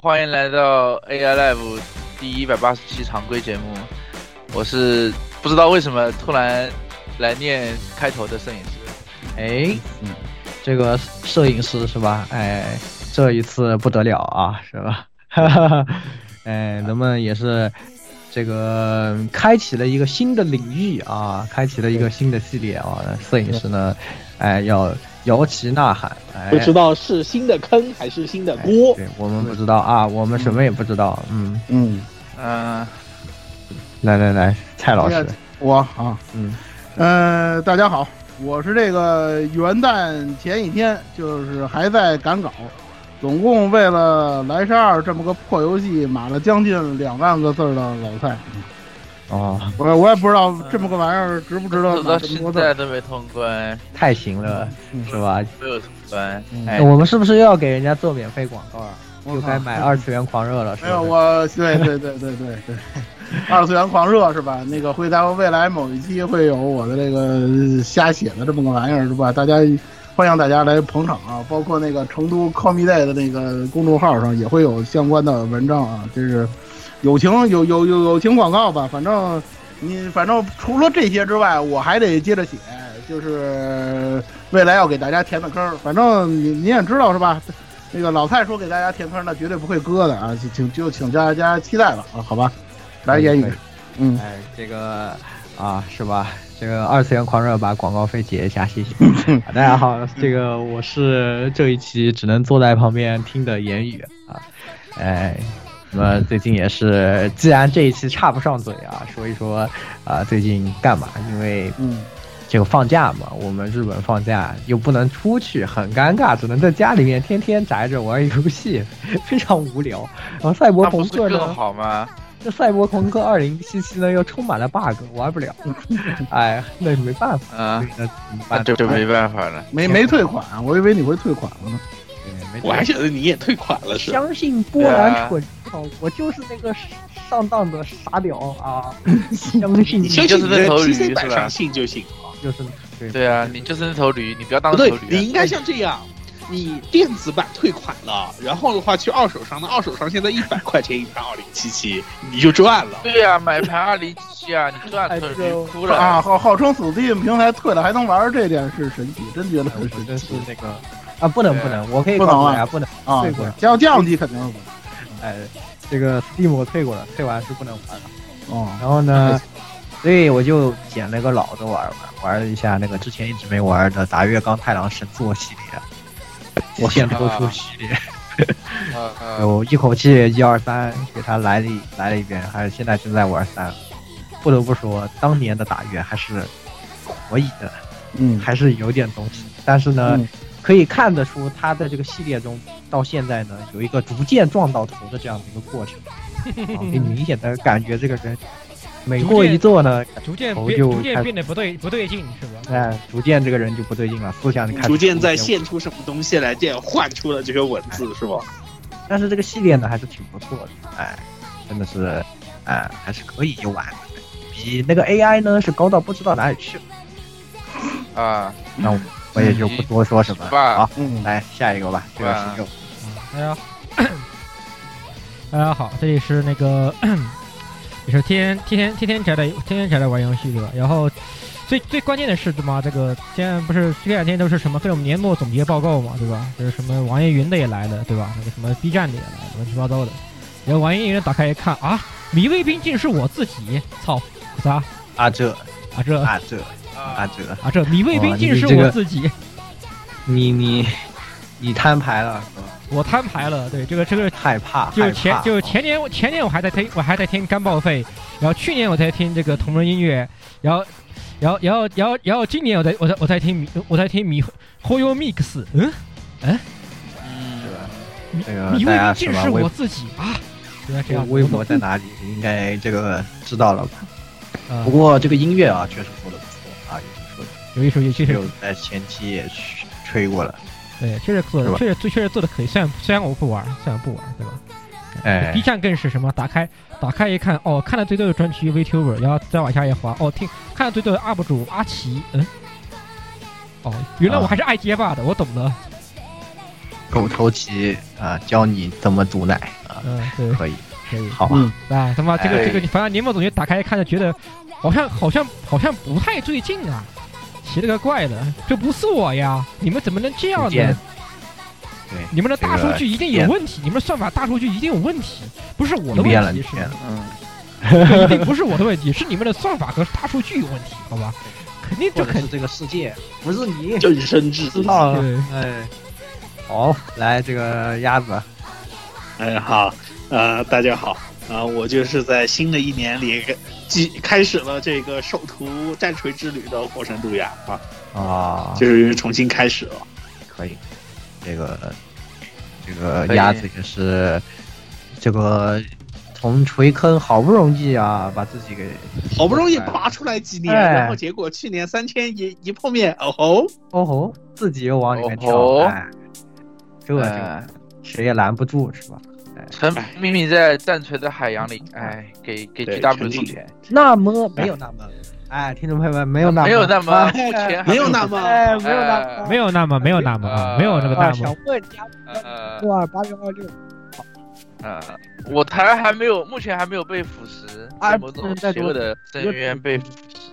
欢迎来到 AI Live 第一百八十期常规节目。我是不知道为什么突然来念开头的摄影师。哎，嗯，这个摄影师是吧？哎，这一次不得了啊，是吧？哈哈哈，哎，咱们也是这个开启了一个新的领域啊，开启了一个新的系列啊。摄影师呢，哎，要摇旗呐喊，哎，不知道是新的坑还是新的锅。对我们不知道啊，我们什么也不知道。嗯嗯嗯，来来来，蔡老师，我啊，嗯呃，大家好，我是这个元旦前一天，就是还在赶稿，总共为了《莱莎二》这么个破游戏，码了将近两万个字的老蔡。哦，我我也不知道这么个玩意儿值不值得走到码这么现。在都没通关，太行了，是吧？没有通关。我们是不是又要给人家做免费广告啊？又该买二次元狂热了，是没有，我对对对对对对，二次元狂热是吧？那个会在未来某一期会有我的这个瞎写的这么个玩意儿是吧？大家欢迎大家来捧场啊！包括那个成都 c o m i Day 的那个公众号上也会有相关的文章啊，这是友情有有有友情广告吧？反正你反正除了这些之外，我还得接着写，就是未来要给大家填的坑。反正你你也知道是吧？那个老蔡说给大家填坑，那绝对不会割的啊，请就请大家期待吧啊，好吧？来言语，嗯，哎，这个啊，是吧？这个二次元狂热把广告费结一下，谢谢。大家好，这个我是这一期只能坐在旁边听的言语啊，哎。那么最近也是，既然这一期插不上嘴啊，说一说啊，最近干嘛？因为嗯，这个放假嘛，我们日本放假又不能出去，很尴尬，只能在家里面天天宅着玩游戏，非常无聊。然后赛博朋克好吗？这赛博朋克二零七七呢又充满了 bug，玩不了。哎，那没办法，啊所以，呢怎么办？那这就没办法了。没没退款，我以为你会退款了呢。对没我还觉得你也退款了是？相信波兰蠢哦，我就是那个上当的傻屌啊！相信你就是那头驴是吧信就行啊。就是对对啊，你就是那头驴，你不要当头驴啊。，你应该像这样，你电子版退款了，然后的话去二手商，那二手商现在一百块钱一盘二零七七，你就赚了。对呀、买盘二零七七啊，你赚头哎这驴哭了啊，号号称 Steam 平台退了还能玩，这点是神奇，真觉得很神真是奇那个啊，不能不能，我可以不能啊告诉大家不能啊退过了。！要降级肯定是不哎，这个 Steam 我退过了，退完是不能玩了。能哦，然后呢，所以我就捡了个老的玩玩，玩了一下那个之前一直没玩的《达月冈太郎神作》系列，我现抽出系列，啊啊 有一口气一二三给他来了一来了一遍，还是现在正在玩三。不得不说，当年的打月还是可以的，嗯，还是有点东西。但是呢，嗯可以看得出他在这个系列中到现在呢，有一个逐渐撞到头的这样的一个过程，啊，可以明显的感觉这个人每过一座呢，逐渐头就变逐渐变得不对不对劲是吧？哎，逐渐这个人就不对劲了，思想就开始逐渐在现出什么东西来，这样换出了这些文字，是吧？但是这个系列呢还是挺不错的，哎，真的是，哎，还是可以一玩的，比那个 AI 呢是高到不知道哪里去了。啊，那我我也就不多说什么好，嗯，来下一个吧，这个吧是六。大家大家好，这里是那个也是天天天天天宅的天天宅的玩游戏对吧？然后最最关键的是什么？这个现在不是这两天都是什么费我们年末总结报告嘛，对吧？就是什么网易云的也来了，对吧？那个什么 B 站的也来了，乱七八糟的。然后网易云打开一看啊，迷卫兵竟是我自己，操，啥啊这啊这啊这啊这，啊这迷卫兵哇竟是我自己，你你 你摊牌了是吧？我摊牌了。对，这个这个害怕，就是前就是前年前年我还在听我还在听干报废，然后去年我在听这个同人音乐，然后然后然后然后然后今年我在我在我在听米我在听米 Hoyo Mix，嗯嗯，米这个米兵竟是我自己啊，原来这样，微博在哪里？应该这个知道了吧？啊不过这个音乐啊，确实有一首也确实有在前期也吹吹过了，对，确实做的确实最确实做的可以，虽然虽然我不玩，虽然不玩，对吧？哎 B 站更是什么？打开打开一看，哦，看了最多的专区 VTuber，然后再往下一滑，哦，听看了最多的 UP 主阿奇，嗯，哦，原来我还是爱街霸的，我懂了，狗头旗啊，教你怎么毒奶啊，嗯，对，可以，可以，好吧？嗯啊，他妈这个哎这个，反正年末总结打开看着觉得，好像好像好像不太对劲啊，奇了个怪的，这不是我呀，你们怎么能这样呢？对，你们的大数据一定有问题，你们的算法大数据一定有问题，不是我的你变了，问题，是嗯，这一定不是我的问题，是你们的算法和大数据有问题，好吧？肯定这肯定。是这个世界，不是你正身之知道了对，哎，好，来这个鸭子，哎，好，呃，大家好，啊、我就是在新的一年里继开始了这个首图战锤之旅的火神杜亚啊，啊，就是重新开始了。可以，这个这个鸭子也是这个从锤坑好不容易啊，把自己给好不容易拔出来几年，哎然后结果去年三千一一碰面，哦吼，哦吼，自己又往里面跳，哦哎，这谁也拦不住是吧？沉迷迷在战锤的海洋里，哎，给给 GW 送钱，那么没有那么，哎，听众朋友们没有那么没有那么，哎目前还没有那么哎，没有那么，没有那么没有那么啊，没有那个啊，那么，想问加呃六二八六二六，呃，我台还没有，目前还没有被腐蚀，啊被某种邪恶的深渊被腐蚀。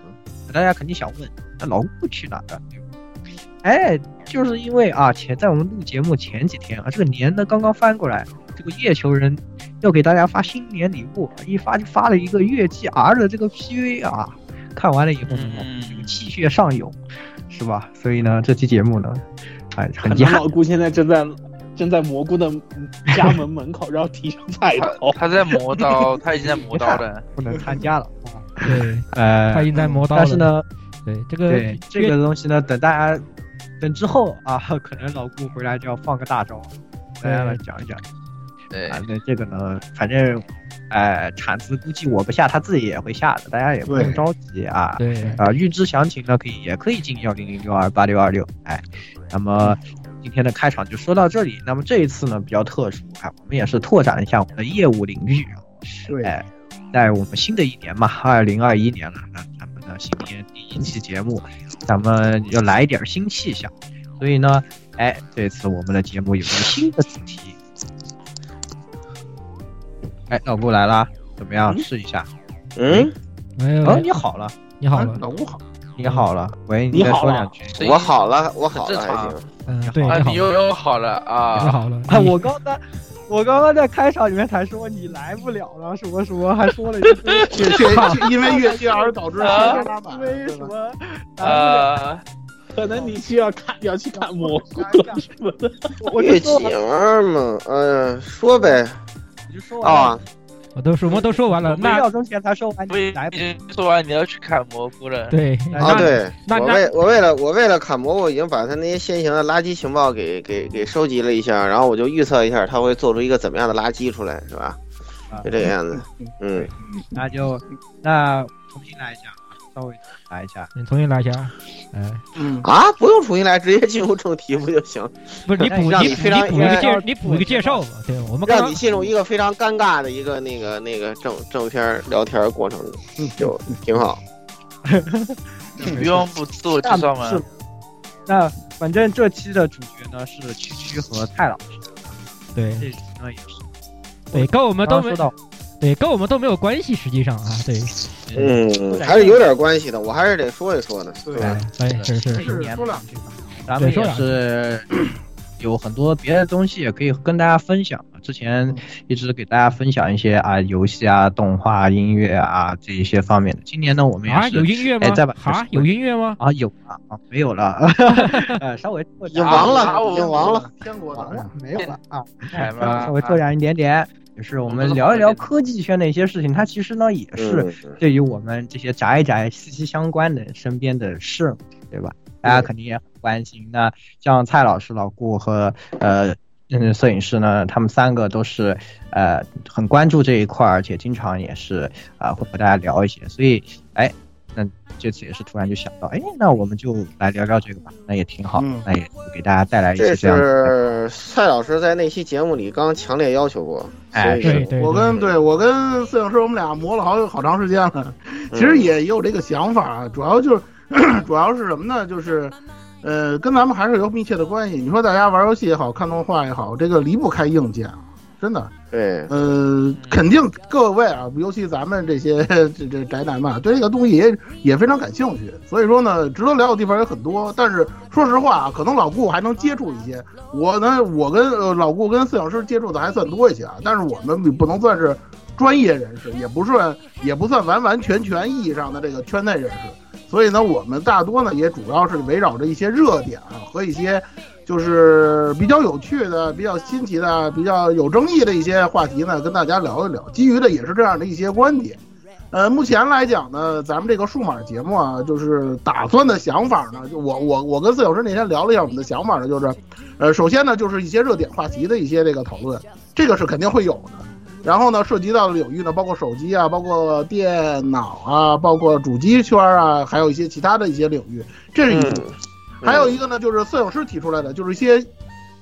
大家肯定想问，那老顾去哪了？哎，就是因为啊，前在我们录节目前几天啊，这个年呢刚刚翻过来，这个月球人要给大家发新年礼物，一发就发了一个月季 R 的这个 PV 啊，看完了以后这个气血上涌，是吧？所以呢，这期节目呢，哎，很遗憾能老，顾现在正在正在蘑菇的家门门口，然后提上菜刀。他在磨刀，他已经在磨刀了。不能参加了。对，呃，他已经在磨刀了。但是呢，对这个对这个东西呢，等大家等之后啊，可能老顾回来就要放个大招，大家来讲一讲。对啊，那这个呢，反正，哎、铲子估计我不下，他自己也会下的，大家也不用着急啊。对啊，预知详情呢，可以也可以进幺零零六二八六二六。哎，那么今天的开场就说到这里。那么这一次呢比较特殊，哎，我们也是拓展一下我们的业务领域啊。对哎，在我们新的一年嘛，二零二一年了，那咱们的新年第一期节目，咱们要来一点新气象。所以呢，哎，这次我们的节目有一个新的主题。哎，老顾来啦，怎么样？试一下。嗯，哦，没有你好了，你好了，老顾好，你好了。喂，你再说两句。声音我好了，我好了，还正常行。嗯，对，啊，你又又好了你啊！好了，啊，我刚才，我刚刚在开场里面才说你来不了了，什么什么，还说了一句确确因为月经而导致 啊时间拉满，为？什么？呃，可能你需要看要去看蘑菇了什么的。我月就说姐儿嘛，哎呀，说呗。我就说完了啊，我都说我们都说完了，五那秒钟前才说完，你来说完你要去砍蘑菇了。对啊啊，对，我为我为了我为了砍蘑菇，已经把他那些先行的垃圾情报给给给收集了一下，然后我就预测一下他会做出一个怎么样的垃圾出来，是吧？啊就这个样子。嗯，那就那重新来一下啊，稍微来一下。你重新来一下，哎，嗯，啊，不用重新来，直接进入正题不就行？不是你补你补让你非常你补一个介让你补一个介绍嘛？对，我们让你进入一个非常尴尬的一个那个那个正正片聊天过程，就挺好。不用不自我介绍吗？那反正这期的主角呢是区区和蔡老师，对这期呢也是对跟我们都没刚刚说到对跟我们都没有关系，实际上啊，对，嗯，还是有点关系的，我还是得说一说的，对吧？哎，是是说两句吧。咱们也是 有很多别的东西也可以跟大家分享。之前一直给大家分享一些啊游戏啊、动画、音乐啊这一些方面的。今年呢，我们也啊是有音乐吗哎，再把？啊有音乐吗？啊有啊啊没有了，呃稍微已经亡了，已经亡了。天国的完了没有了啊，稍微拓展一点点。也是我们聊一聊科技圈的一些事情，它其实呢也是嗯对于我们这些宅宅息息相关的身边的事，对吧？大家肯定也很关心。那像蔡老师、老顾和呃嗯摄影师呢，他们三个都是呃很关注这一块儿，而且经常也是啊、会和大家聊一些。所以哎，那这次也是突然就想到，哎，那我们就来聊聊这个吧，那也挺好，嗯那也给大家带来一些这样这。是蔡老师在那期节目里刚强烈要求过，哎所以对对，我跟对我跟摄影师我们俩磨了好好长时间了，其实也有这个想法，啊主要就是 主要是什么呢？就是呃，跟咱们还是有密切的关系。你说大家玩游戏也好看动画也好，这个离不开硬件啊，真的。对，呃，肯定各位啊，尤其咱们这些 这这宅男嘛，对这个东西也也非常感兴趣。所以说呢，值得聊的地方也很多。但是说实话啊，可能老顾还能接触一些，我呢，我跟呃老顾跟摄影师接触的还算多一些啊。但是我们不能算是专业人士，也不算也不算完完全全意义上的这个圈内人士。所以呢，我们大多呢也主要是围绕着一些热点啊和一些就是比较有趣的、比较新奇的、比较有争议的一些话题呢，跟大家聊一聊。基于的也是这样的一些观点。呃，目前来讲呢，咱们这个数码节目啊，就是打算的想法呢，就我我我跟四小时那天聊了一下我们的想法呢，就是，呃，首先呢就是一些热点话题的一些这个讨论，这个是肯定会有的。然后呢，涉及到的领域呢，包括手机啊，包括电脑啊，包括主机圈啊，还有一些其他的一些领域，这是一。还有一个呢，就是摄影师提出来的，就是一些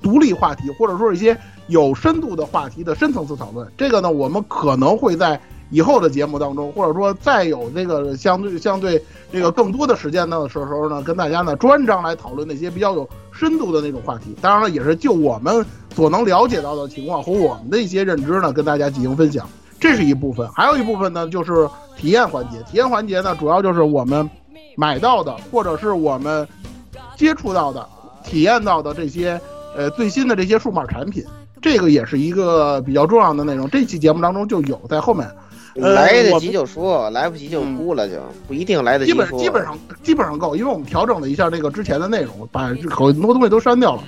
独立话题，或者说一些有深度的话题的深层次讨论。这个呢，我们可能会在以后的节目当中，或者说再有这个相对相对这个更多的时间的时候呢，跟大家呢专章来讨论那些比较有深度的那种话题。当然了，也是就我们所能了解到的情况和我们的一些认知呢，跟大家进行分享。这是一部分，还有一部分呢，就是体验环节。体验环节呢，主要就是我们买到的，或者是我们接触到的、体验到的这些呃最新的这些数码产品，这个也是一个比较重要的内容。这期节目当中就有在后面，呃来得及就说，来不及就估了，就不一定来得及基本说。基本上基本上够，因为我们调整了一下这个之前的内容，把很多东西都删掉了。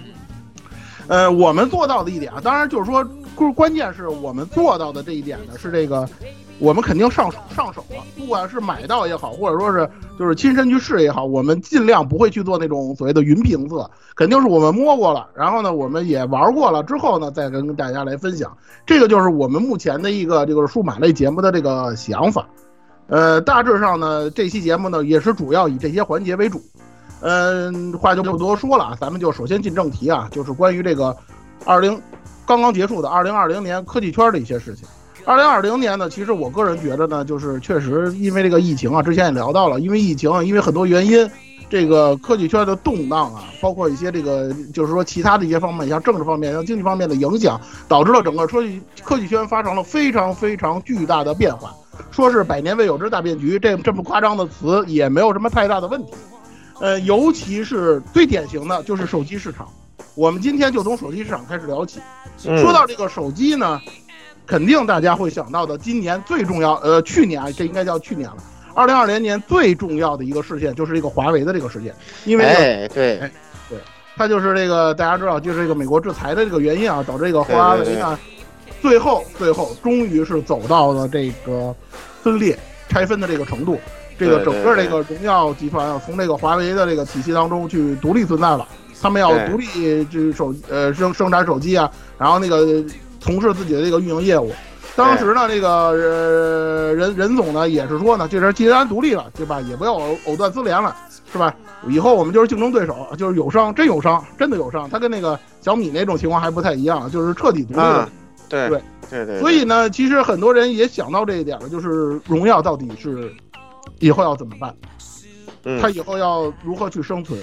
呃，我们做到的一点啊，当然就是说，关关键是我们做到的这一点呢，是这个我们肯定上上手了，不管是买到也好，或者说是就是亲身去试也好，我们尽量不会去做那种所谓的云评测，肯定是我们摸过了，然后呢，我们也玩过了之后呢，再跟大家来分享。这个就是我们目前的一个这个数码类节目的这个想法。呃，大致上呢，这期节目呢也是主要以这些环节为主。嗯，话就不多说了啊，咱们就首先进正题啊，就是关于这个二零刚刚结束的二零二零年科技圈的一些事情。二零二零年呢，其实我个人觉得呢，就是确实因为这个疫情啊，之前也聊到了，因为疫情，因为很多原因，这个科技圈的动荡啊，包括一些这个就是说其他的一些方面，像政治方面、像经济方面的影响，导致了整个科技科技圈发生了非常非常巨大的变化。说是百年未有之大变局，这这么夸张的词也没有什么太大的问题。呃，尤其是最典型的就是手机市场。我们今天就从手机市场开始聊起。嗯。说到这个手机呢，肯定大家会想到的，今年最重要，呃，去年啊，这应该叫去年了。二零二零年最重要的一个事件就是这个华为的这个事件，因为对，对，它就是这个大家知道，就是这个美国制裁的这个原因啊，导致这个华为呢，最后最后终于是走到了这个分裂拆分的这个程度。这个整个这个荣耀集团啊，从这个华为的这个体系当中去独立存在了，他们要独立这手呃生生产手机啊，然后那个从事自己的这个运营业务。当时呢，这个呃任任总呢也是说呢，这人既然独立了，对吧？也不要藕藕断丝连了，是吧？以后我们就是竞争对手，就是有商，真有商，真的有商。他跟那个小米那种情况还不太一样，就是彻底独立了。啊，对对对对，所以呢，其实很多人也想到这一点了，就是荣耀到底是以后要怎么办？嗯它以后要如何去生存？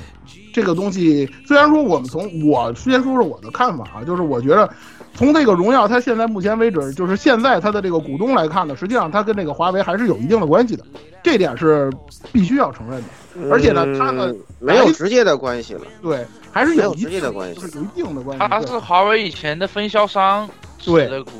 这个东西虽然说我们从我先说说我的看法啊，就是我觉得从这个荣耀它现在目前为止，就是现在它的这个股东来看呢，实际上它跟这个华为还是有一定的关系的，这点是必须要承认的。而且呢，它呢嗯没有直接的关系了，对还是没有一直接的关系就是有一定的关系。对它是华为以前的分销商持对的股，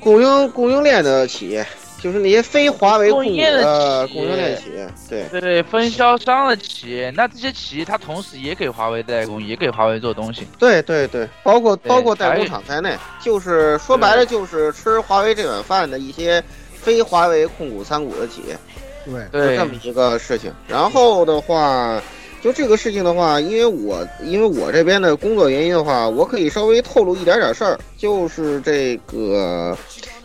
供应供应链的企业，就是那些非华为供应链的呃供应链企业，对对分销商的企业，那这些企业它同时也给华为代工，也给华为做东西。对对对，包括包括代工厂在内，就是说白了就是吃华为这碗饭的一些非华为控股参股的企业。对是对这么一个事情。然后的话，就这个事情的话，因为我因为我这边的工作原因的话，我可以稍微透露一点点事儿，就是这个，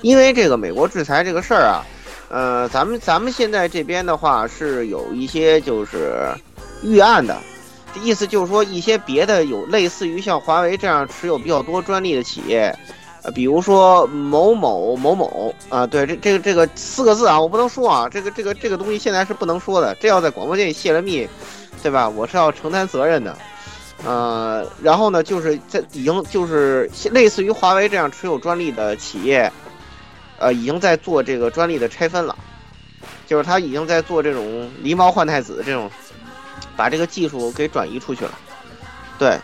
因为这个美国制裁这个事儿啊，呃，咱们咱们现在这边的话是有一些就是预案的。意思就是说，一些别的有类似于像华为这样持有比较多专利的企业，呃，比如说某某某某啊，对，这这个这个四个字啊，我不能说啊，这个这个这个东西现在是不能说的，这要在广播间里泄了密，对吧？我是要承担责任的。呃，然后呢，就是在已经就是类似于华为这样持有专利的企业，呃，已经在做这个专利的拆分了，就是他已经在做这种狸猫换太子这种，把这个技术给转移出去了，对。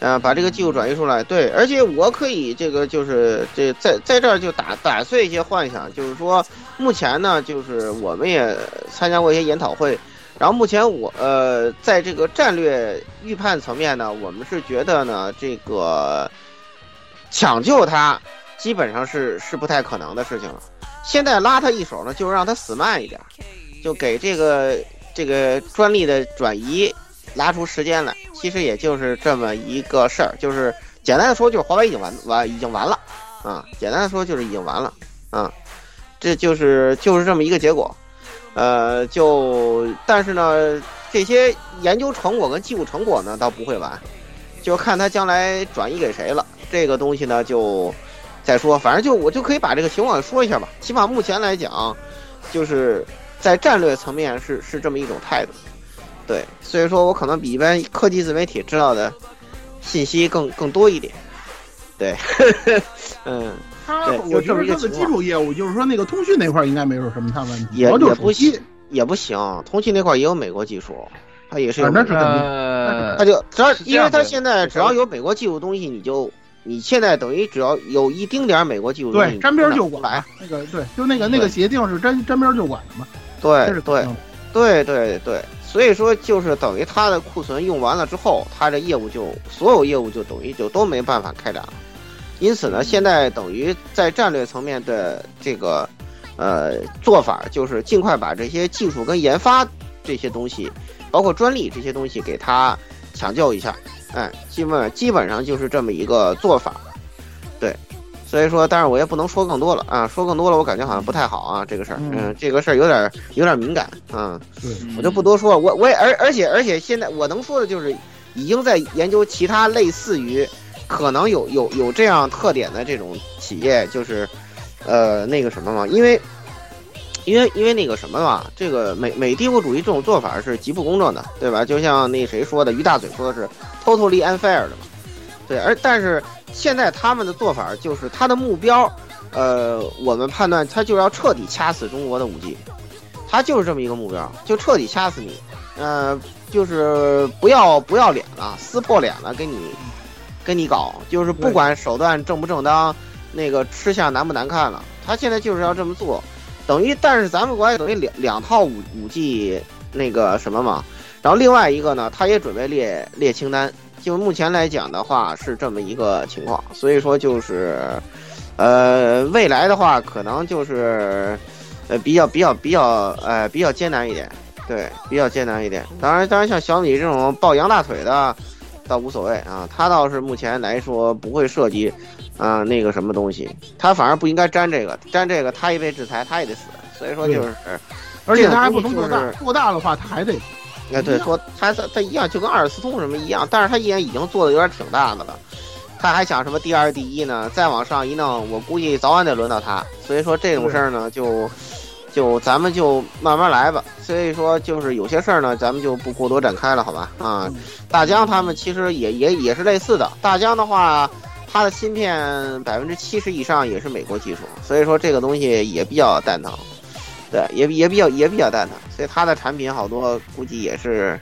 呃，把这个技术转移出来，对，而且我可以这个就是这在在这儿就打打碎一些幻想，就是说目前呢，就是我们也参加过一些研讨会，然后目前我呃在这个战略预判层面呢，我们是觉得呢这个抢救它基本上是是不太可能的事情了。现在拉他一手呢，就是让他死慢一点，就给这个这个专利的转移拉出时间来。其实也就是这么一个事儿，就是简单的说，就是华为已经完完已经完了啊。简单的说就是已经完了啊，这就是就是这么一个结果。呃，就但是呢，这些研究成果跟技术成果呢，倒不会完，就看他将来转移给谁了。这个东西呢，就再说，反正就我就可以把这个情况说一下吧。起码目前来讲，就是在战略层面是是这么一种态度。对，所以说我可能比一般科技自媒体知道的信息更更多一点。对，嗯，他对我就这么一个觉得他的基础业务，就是说那个通讯那块儿应该没有什么大问题，也也不行，也不行。通信那块儿也有美国技术，它也是那是肯定呃它，就只要因为它现在只要有美国技术东西，你就你现在等于只要有一丁点儿美国技术东西，对沾边儿就管管。那个对，就那个那个协定是沾沾边儿就管的嘛，对对对对对，所以说就是等于它的库存用完了之后，它的业务就所有业务就等于就都没办法开展了。因此呢，现在等于在战略层面的这个呃做法，就是尽快把这些技术跟研发这些东西，包括专利这些东西给它抢救一下。哎，基本基本上就是这么一个做法。对，所以说，但是我也不能说更多了啊，说更多了我感觉好像不太好啊，这个事儿，嗯嗯，这个事儿有点有点敏感啊。对，我就不多说了，我我也而而且而且现在我能说的就是，已经在研究其他类似于可能有有有这样特点的这种企业，就是呃那个什么嘛，因为因为因为那个什么嘛，这个美美帝国主义这种做法是极不公正的，对吧？就像那谁说的，于大嘴说的是 totally unfair 的嘛，对，而但是现在他们的做法就是他的目标，呃，我们判断他就要彻底掐死中国的五 G。他就是这么一个目标，就彻底掐死你，呃，就是不要不要脸了，撕破脸了，给你跟你搞，就是不管手段正不正当，那个吃相难不难看了，他现在就是要这么做，等于但是咱们国家等于两两套五五 G 那个什么嘛，然后另外一个呢，他也准备列列清单，就目前来讲的话是这么一个情况，所以说就是，呃，未来的话可能就是。呃，比较比较比较呃比较艰难一点，对，比较艰难一点。当然，当然像小米这种抱洋大腿的，倒无所谓啊。他倒是目前来说不会涉及啊、那个什么东西，他反而不应该沾这个，沾这个他一被制裁他也得死。所以说就是，而且他还不能做大做大的话他还得哎对，说他他他一样，就跟阿尔斯通什么一样，但是他依然已经做的有点挺大的了。他还想什么第二、第一呢？再往上一弄，我估计早晚得轮到他。所以说这种事儿呢，就就咱们就慢慢来吧。所以说就是有些事儿呢，咱们就不过多展开了，好吧？啊，大疆他们其实也也也是类似的。大疆的话，它的芯片百分之七十以上也是美国技术，所以说这个东西也比较蛋疼。对，也也比较也比较蛋疼，所以它的产品好多估计也是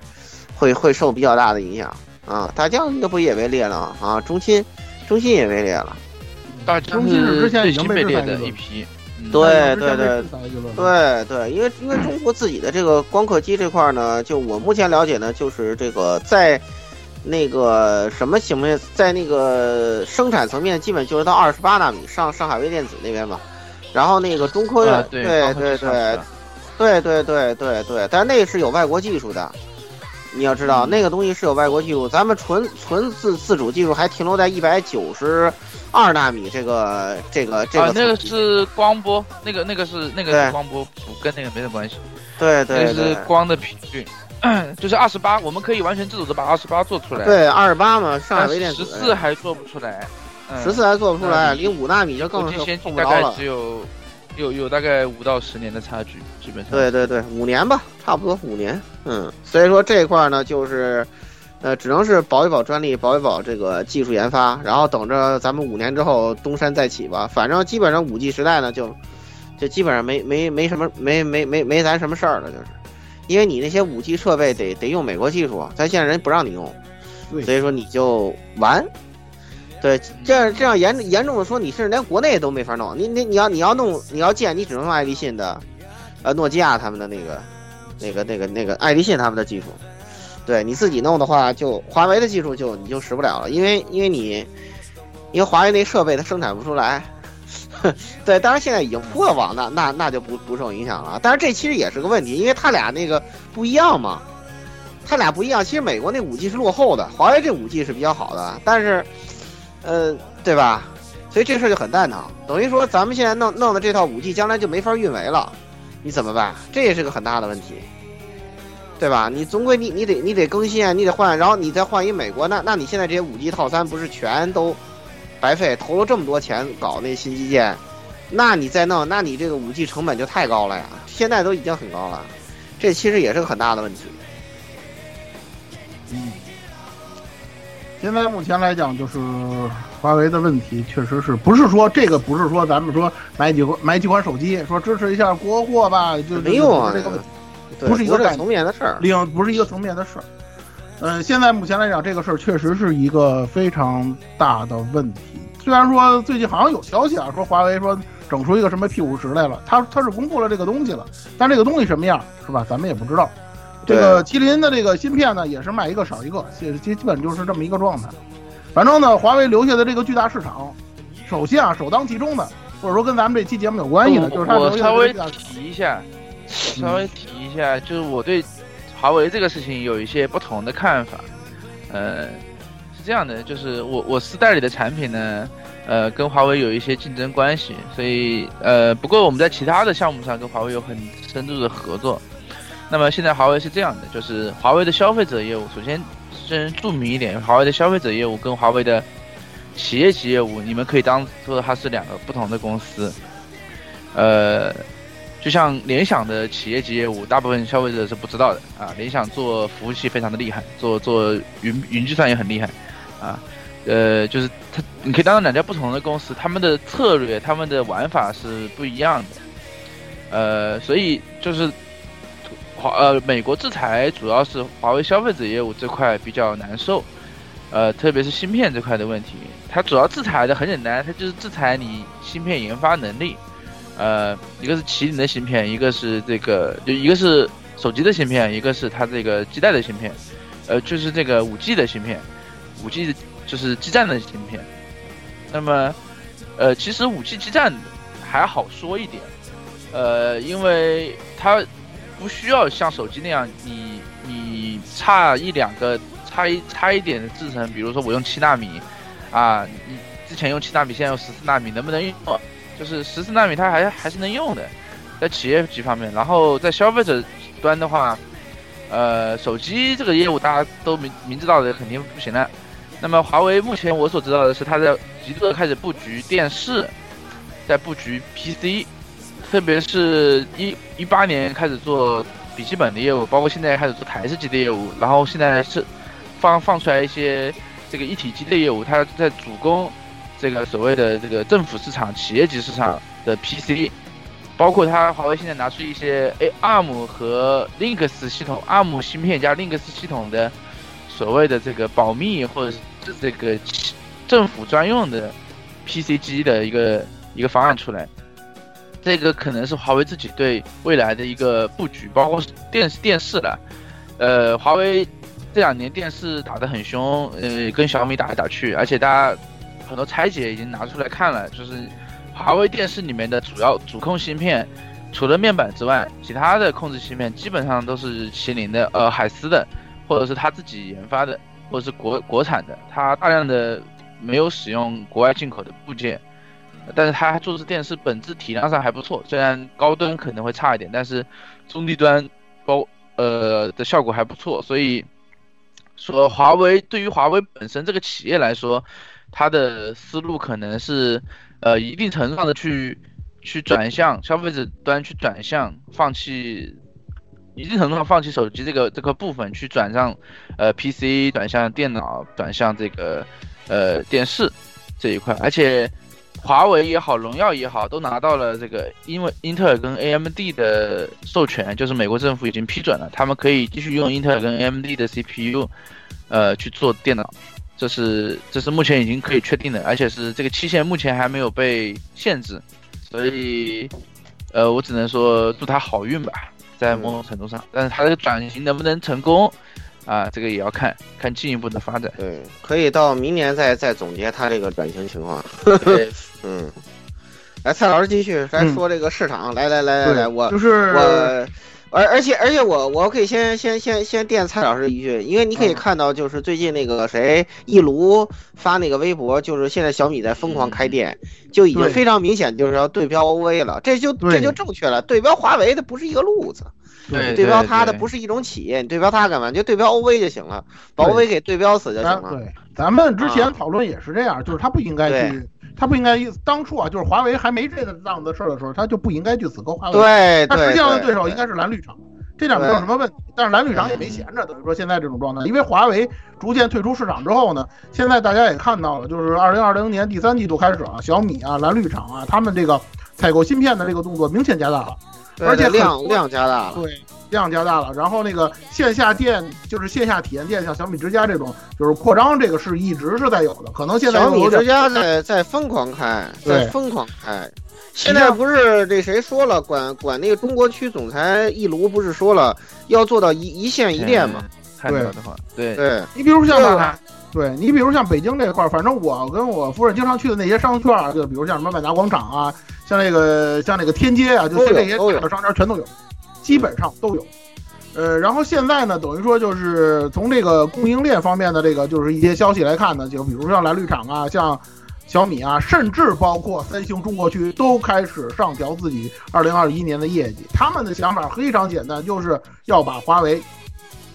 会会受比较大的影响啊。大疆这不也被列了啊？中芯，中芯也被列了。大疆中芯是之前已经被列的一批。嗯对对对。对对，因为因为中国自己的这个光刻机这块呢，就我目前了解呢，就是这个在那个什么情况下，在那个生产层面，基本就是到二十八纳米，上上海微电子那边嘛。然后那个中科院，啊对对对对对对对对对，但那个是有外国技术的，你要知道那个东西是有外国技术，咱们纯纯自自主技术还停留在一百九十二纳米这个这个这个啊，那个是光波，那个那个是那个是光波，不跟那个没什么关系。对那个对对是光的频率，就是二十八，我们可以完全自主的把二十八做出来。对二十八嘛，上海微电子十四还做不出来，嗯十四还做不出来，离五纳米就更大概碰不着了。只有有有大概五到十年的差距，基本上。对对对，五年吧，差不多五年。嗯，所以说这一块呢，就是，呃，只能是保一保专利，保一保这个技术研发，然后等着咱们五年之后东山再起吧。反正基本上五 G 时代呢，就就基本上没没没什么没没没没咱什么事儿了，就是，因为你那些五 G 设备得得用美国技术啊，咱现在人不让你用，所以说你就完。对，这样这样严严重的说，你甚至连国内都没法弄。你你你要你要弄你要建，你只能用爱立信的，呃，诺基亚他们的那个那个那个那个爱立信他们的技术。对你自己弄的话，就华为的技术就你就使不了了，因为因为你因为华为那设备它生产不出来。对，当然现在已经铺了网，那那那就不不受影响了。但是这其实也是个问题，因为它俩那个不一样嘛，它俩不一样。其实美国那五 G 是落后的，华为这五 G 是比较好的，但是，呃，对吧？所以这事儿就很蛋疼，等于说咱们现在弄弄的这套五 G 将来就没法运维了，你怎么办？这也是个很大的问题，对吧？你总归你你得你得更新啊，你得换，然后你再换一美国，那那你现在这些五 G 套餐不是全都白费？投了这么多钱搞那新基建，那你再弄，那你这个五 G 成本就太高了呀！现在都已经很高了，这其实也是个很大的问题。嗯，现在目前来讲，就是华为的问题，确实是不是说这个不是说咱们说买几款买几款手机，说支持一下国货吧，就没用啊这个问题，对不是一个概层面的事儿。另不是一个层面的事儿。呃，现在目前来讲，这个事儿确实是一个非常大的问题。虽然说最近好像有消息啊，说华为说整出一个什么 P 五十来了，它它是公布了这个东西了，但这个东西什么样是吧？咱们也不知道。这个麒麟的这个芯片呢，也是卖一个少一个，基基基本就是这么一个状态。反正呢，华为留下的这个巨大市场，首先啊，首当其冲的，或者说跟咱们这期节目有关系的，就是它留下我稍微的这个巨大市场。提一下，稍微提一下，就是我对华为这个事情有一些不同的看法。呃，是这样的，就是我我私代理的产品呢，呃，跟华为有一些竞争关系，所以呃，不过我们在其他的项目上跟华为有很深度的合作。那么现在华为是这样的，就是华为的消费者业务，首先先注明一点，华为的消费者业务跟华为的企业级业务，你们可以当做它是两个不同的公司。呃，就像联想的企业级业务，大部分消费者是不知道的啊。联想做服务器非常的厉害，做做云云计算也很厉害，啊，呃，就是它你可以当两家不同的公司，他们的策略、他们的玩法是不一样的。呃，所以就是华呃美国制裁主要是华为消费者业务这块比较难受，呃，特别是芯片这块的问题，它主要制裁的很简单，它就是制裁你芯片研发能力。呃，一个是麒麟的芯片，一个是这个，就一个是手机的芯片，一个是它这个基带的芯片，呃，就是这个五 G 的芯片，五 G 就是基站的芯片。那么，呃，其实五 G 基站还好说一点，呃，因为它不需要像手机那样，你你差一两个，差一差一点的制程，比如说我用七纳米，啊，你之前用七纳米，现在用十四纳米，能不能用？就是十四纳米它还还是能用的，在企业级方面，然后在消费者端的话，呃，手机这个业务大家都明明知道的肯定不行了。那么华为目前我所知道的是，它在极度的开始布局电视，在布局 PC，特别是一一八年开始做笔记本的业务，包括现在开始做台式机的业务，然后现在是放放出来一些这个一体机的业务，它在主攻这个所谓的这个政府市场、企业级市场的 PC，包括它华为现在拿出一些 A ARM 和 Linux 系统，ARM 芯片加 Linux 系统的所谓的这个保密或者是这个政府专用的 PC 机的一个一个方案出来，这个可能是华为自己对未来的一个布局，包括电视电视了。呃，华为这两年电视打得很凶，呃，跟小米打来打去，而且大家很多拆解已经拿出来看了，就是华为电视里面的主要主控芯片，除了面板之外，其他的控制芯片基本上都是麒麟的，呃，海思的，或者是他自己研发的。或者是国国产的，它大量的没有使用国外进口的部件，但是它做的电视本质体量上还不错，虽然高端可能会差一点，但是中低端包呃的效果还不错，所以说华为对于华为本身这个企业来说，它的思路可能是呃一定程度上的去去转向消费者端去转向放弃。一定程度上放弃手机这个这个部分，去转向，呃，PC 转向电脑，转向这个，呃，电视这一块。而且，华为也好，荣耀也好，都拿到了这个，因为英特尔跟 AMD 的授权，就是美国政府已经批准了，他们可以继续用英特尔跟 AMD 的 CPU，呃，去做电脑。这是这是目前已经可以确定的，而且是这个期限目前还没有被限制，所以，呃，我只能说祝他好运吧。在某种程度上，但是他这个转型能不能成功，啊，这个也要看看进一步的发展。对，可以到明年再再总结他这个转型情况。对 嗯，来，蔡老师继续来说这个市场。来来来来来，我就是我。而而且而且我我可以先先先先垫蔡老师一句，因为你可以看到，就是最近那个谁一卢发那个微博，就是现在小米在疯狂开店，就已经非常明显就是要对标 OV 了，这就这就正确了，对标华为的不是一个路子，对对标它的不是一种企业，你对标它干嘛？就对标 OV 就行了，把 OV 给对标死就行了。对，咱们之前讨论也是这样，就是他不应该去。他不应该当初啊，就是华为还没这个样子事儿的时候，他就不应该去死磕华为。对，他实际上的对手应该是蓝绿厂，这点没有什么问题。但是蓝绿厂也没闲着，等于说现在这种状态，因为华为逐渐退出市场之后呢，现在大家也看到了，就是二零二零年第三季度开始啊，小米啊、蓝绿厂啊，他们这个采购芯片的这个动作明显加大了，而且量量加大了。对。量加大了，然后那个线下店就是线下体验店，像小米之家这种，就是扩张这个是一直是在有的。可能现在小米之家在在疯狂开，在疯狂开。现在不是这谁说了，管管那个中国区总裁一卢不是说了要做到一一线一店吗？对的话，对对。你比如像对你比如像北京这块儿，反正我跟我夫人经常去的那些商圈啊，就比如像什么万达广场啊，像那个像那个天街啊，就这些大的商圈全都有。基本上都有，呃，然后现在呢，等于说就是从这个供应链方面的这个就是一些消息来看呢，就比如像蓝绿厂啊，像小米啊，甚至包括三星中国区都开始上调自己二零二一年的业绩。他们的想法非常简单，就是要把华为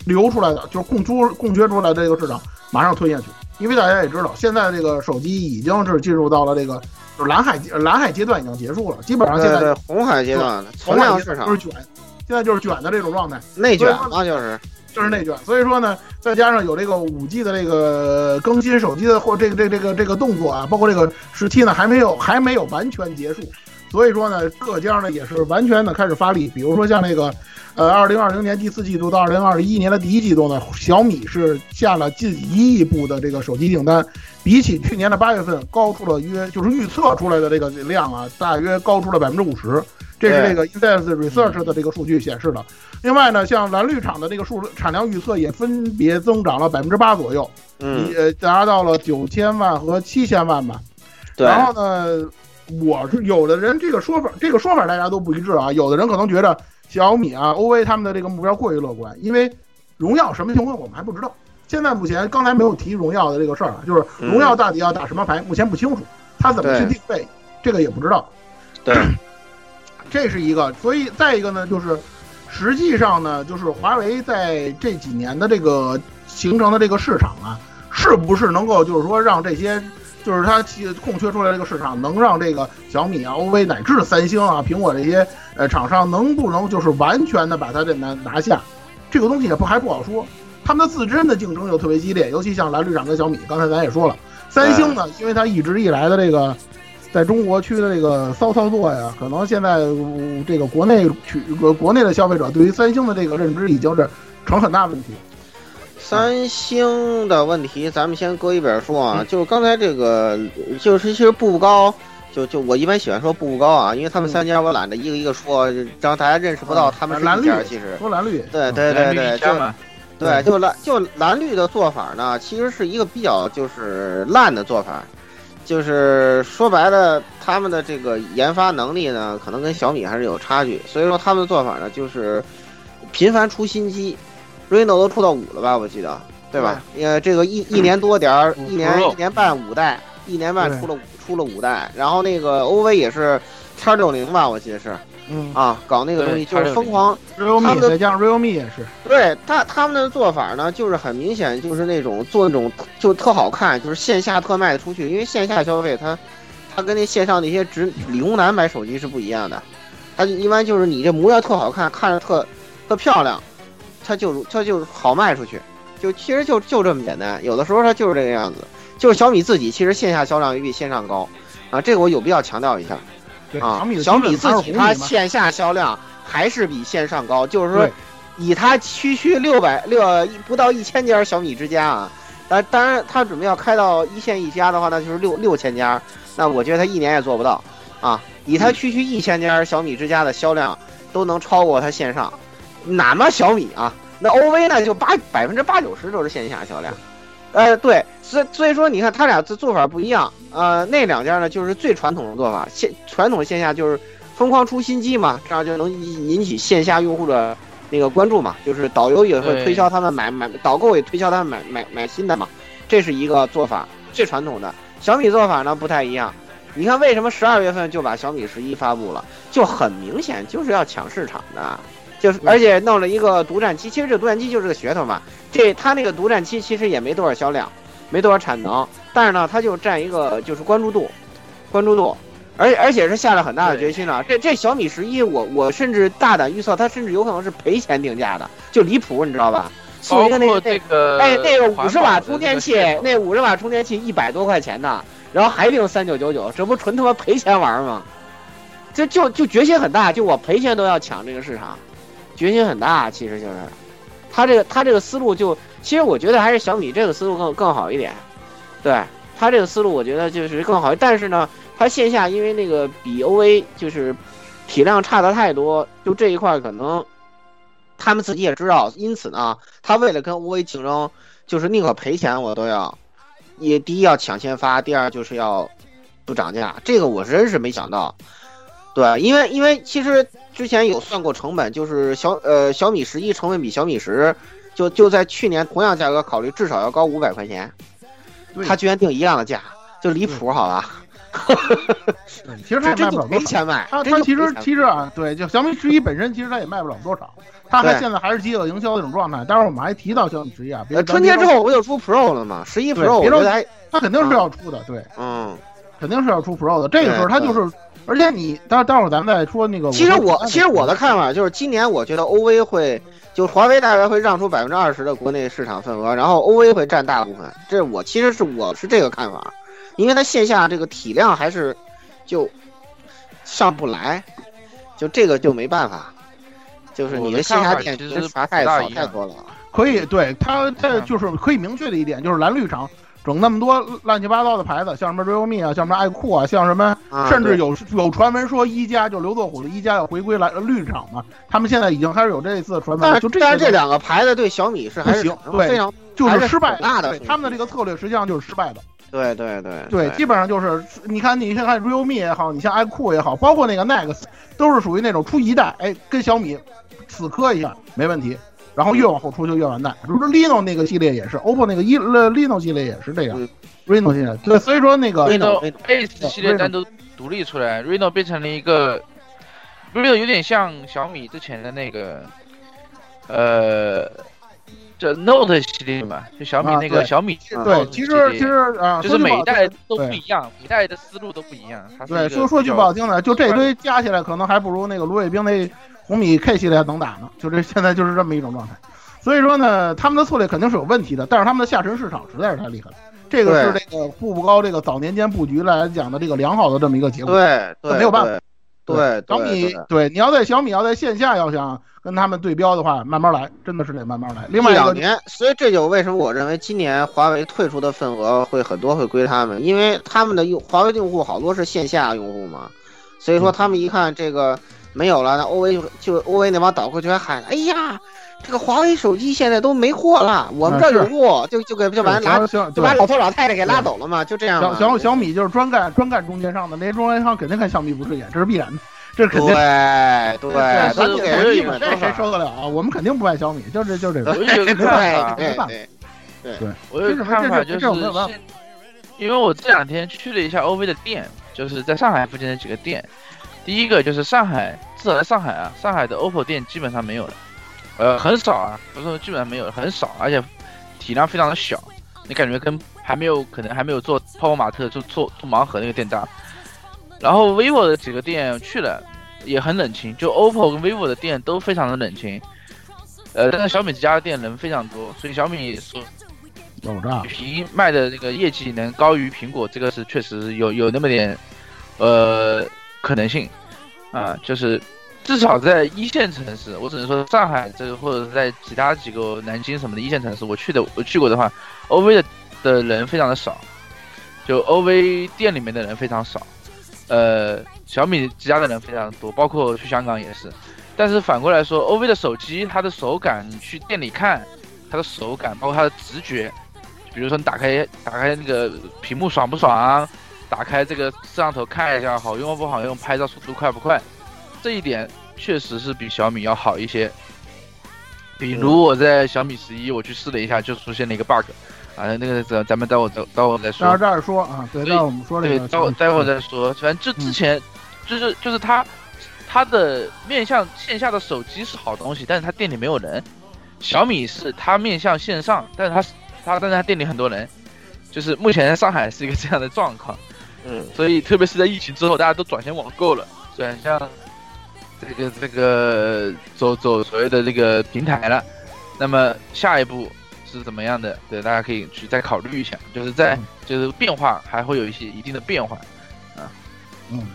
留出来的，就是供出供缺出来的这个市场马上吞下去。因为大家也知道，现在这个手机已经是进入到了这个就是蓝海蓝海阶段已经结束了，基本上现在红海阶段了，红海市场就是卷。现在就是卷的这种状态，内卷嘛，就是就是内卷。所以说呢，再加上有这个五 G 的这个更新手机的或这个这这个这个动作啊，包括这个时期呢还没有还没有完全结束，所以说呢，各家呢也是完全的开始发力。比如说像那个，呃，二零二零年第四季度到二零二一年的第一季度呢，小米是下了近一亿部的这个手机订单，比起去年的八月份高出了约就是预测出来的这个量啊，大约高出了百分之五十。这是这个 Index Research 的这个数据显示的。另外呢，像蓝绿厂的这个数产量预测也分别增长了百分之八左右，嗯，呃，达到了九千万和七千万吧。对。然后呢，我是有的人这个说法，这个说法大家都不一致啊。有的人可能觉得小米啊、OV 他们的这个目标过于乐观，因为荣耀什么情况我们还不知道。现在目前刚才没有提荣耀的这个事儿啊，就是荣耀到底要打什么牌，目前不清楚，他怎么去定位，这个也不知道。对，这是一个。所以再一个呢，就是实际上呢，就是华为在这几年的这个形成的这个市场啊，是不是能够就是说让这些。就是它空缺出来这个市场，能让这个小米啊、OV 乃至三星啊、苹果这些呃厂商能不能就是完全的把它这拿拿下？这个东西也不还不好说。他们的自身的竞争又特别激烈，尤其像蓝绿厂跟小米，刚才咱也说了，三星呢，因为它一直以来的这个在中国区的这个骚操作呀，可能现在这个国内区国内的消费者对于三星的这个认知已经是成很大问题。三星的问题，咱们先搁一边说啊。就是刚才这个，就是其实步步高，就就我一般喜欢说步步高啊，因为他们三家我懒得一个一个说，让大家认识不到他们是一家。其实说蓝绿，对对对对，就对就蓝就蓝绿的做法呢，其实是一个比较就是烂的做法，就是说白了，他们的这个研发能力呢，可能跟小米还是有差距。所以说他们的做法呢，就是频繁出新机。Reno 都出到五了吧？我记得，对吧？呃，这个一一年多点儿，一年一年半五代，一年半出了出了五代。然后那个 OV 也是叉六零吧？我记得是，嗯啊，搞那个东西就是疯狂。Realme 再加上 Realme 也是。对他他们的做法呢，就是很明显，就是那种做那种就特好看，就是线下特卖出去。因为线下消费，它它跟那线上那些直理工男买手机是不一样的。它一般就是你这模样特好看，看着特特漂亮。它就它就好卖出去，就其实就就这么简单。有的时候它就是这个样子，就是小米自己其实线下销量也比线上高，啊，这个我有必要强调一下。啊，小米自己它线下销量还是比线上高，就是说，以它区区六百六不到一千家小米之家啊，但当然它准备要开到一线一家的话，那就是六六千家，那我觉得它一年也做不到啊。以它区区一千家小米之家的销量都能超过它线上。哪么小米啊？那 OV 呢？就八百分之八九十都是线下销量。呃，对，所以所以说你看他俩这做法不一样。呃，那两家呢就是最传统的做法，线传统线下就是疯狂出新机嘛，这样就能引起线下用户的那个关注嘛。就是导游也会推销他们买买，导购也推销他们买买买新的嘛。这是一个做法，最传统的。小米做法呢不太一样。你看为什么十二月份就把小米十一发布了？就很明显就是要抢市场的。就是，而且弄了一个独占机，其实这独占机就是个噱头嘛。这他那个独占机其实也没多少销量，没多少产能，但是呢，他就占一个就是关注度，关注度，而而且是下了很大的决心了。这这小米十一，我我甚至大胆预测，它甚至有可能是赔钱定价的，就离谱，你知道吧？送一个那个那个，哎，那个五十瓦充电器，那五十瓦充电器一百多块钱呢，然后还定三九九九，这不纯他妈赔钱玩吗？这就就决心很大，就我赔钱都要抢这个市场。决心很大，其实就是，他这个他这个思路就，其实我觉得还是小米这个思路更更好一点，对他这个思路我觉得就是更好，但是呢，他线下因为那个比 OV 就是体量差的太多，就这一块可能他们自己也知道，因此呢，他为了跟 OV 竞争，就是宁可赔钱我都要，也第一要抢先发，第二就是要不涨价，这个我真是没想到。对，因为因为其实之前有算过成本，就是小呃小米十一成本比小米十，就就在去年同样价格考虑至少要高五百块钱，他居然定一样的价，就离谱好吧？其实他 卖不了没钱卖，他他其实其实啊，对，就小米十一本身其实他也卖不了多少，他还现在还是饥饿营销那种状态。待会儿我们还提到小米十一啊，春节之后不就出 Pro 了吗？十一 Pro 别着急，他肯定是要出的，对，嗯，肯定是要出 Pro 的。这个时候他就是。而且你待待会儿咱们再说那个。其实我其实我的看法就是，今年我觉得 OV 会，就华为大概会让出百分之二十的国内市场份额，然后 OV 会占大部分。这我其实是我是这个看法，因为它线下这个体量还是就上不来，就这个就没办法，就是你的线下店其实太少太多了。可以，对它它就是可以明确的一点就是蓝绿厂。整那么多乱七八糟的牌子，像什么 realme 啊，像什么爱酷啊，像什么，甚至有有传闻说一加就刘作虎的一加要回归来绿厂嘛？他们现在已经开始有这一次传闻。就但是这两个牌子对小米是还行，对，非常就是失败的。他们的这个策略实际上就是失败的。对对对对，基本上就是你看，你看看 realme 也好，你像爱酷也好，包括那个 nex，都是属于那种出一代，哎，跟小米死磕一下没问题。然后越往后出就越完蛋。比如说 Reno 那个系列也是，OPPO 那个一呃 Reno 系列也是这样嗯，Reno 系列对，所以说那个 Reno Ace 系列单独独立出来，Reno 变成了一个，Reno 有点像小米之前的那个，呃，这 Note 系列嘛，就小米啊那个小米啊对，Note 其系列实其实啊，就是每一代都不一样，每一代的思路都不一样。对，说说句不好听的，就这堆加起来，可能还不如那个芦苇兵那红米 K 系列能打呢。就这现在就是这么一种状态。所以说呢，他们的策略肯定是有问题的，但是他们的下沉市场实在是太厉害了。这个是这个步步高这个早年间布局来讲的这个良好的这么一个结果。对对，没有办法对，小米对对你要在小米要在线下要想跟他们对标的话，慢慢来，真的是得慢慢来。另外两年，所以这就为什么我认为今年华为退出的份额会很多会归他们，因为他们的用华为用户好多是线下用户嘛，所以说他们一看这个没有了，那 OV 就就 OV 那帮导购就还喊，哎呀，这个华为手机现在都没货了，我们这儿有货，就就给就把人拉小小就把老头老太太给拉走了嘛，就这样小。小小米就是专干专干中间商的，那些中间商肯定看小米不顺眼，这是必然的，这是肯定。对对，咱不给这谁受得了啊？我们肯定不卖小米，就这就这个。我有一个看法，对没办法对，我有一个看法这就是因为我这两天去了一下 OV 的店，就是在上海附近的几个店。第一个就是上海，至少在上海啊，上海的 OPPO 店基本上没有了，呃，很少啊，不是说基本上没有，很少，而且体量非常的小，你感觉跟还没有可能还没有做泡泡玛特就做做盲盒那个店大。然后 vivo 的几个店去了，也很冷清，就 OPPO 跟 vivo 的店都非常的冷清。呃，但是小米这家店人非常多，所以小米说有这屏卖的这个业绩能高于苹果，这个是确实有有那么点呃可能性。啊，就是至少在一线城市，我只能说上海这个或者是在其他几个南京什么的一线城市，我去的我去过的话，OV 的的人非常的少，就 OV 店里面的人非常少，呃，小米之家的人非常多，包括去香港也是。但是反过来说，OV 的手机它的手感，你去店里看它的手感，包括它的直觉，比如说你打开打开那个屏幕爽不爽，打开这个摄像头看一下好用不好用，拍照速度快不快，这一点确实是比小米要好一些。比如我在小米十一我去试了一下，就出现了一个 bug，啊，那个咱咱们待会待待会儿再说。待会儿说啊，对，待会儿我们说这对，个。待会待会儿再说。反正就之前，就是就是它，它的面向线下的手机是好东西，但是它店里没有人。小米是它面向线上，但是它它但是它店里很多人，就是目前在上海是一个这样的状况。嗯，所以特别是在疫情之后，大家都转向网购了，转向这个这个走走所谓的这个平台了。那么下一步是怎么样的？对，大家可以去再考虑一下，就是在就是变化还会有一些一定的变化啊。嗯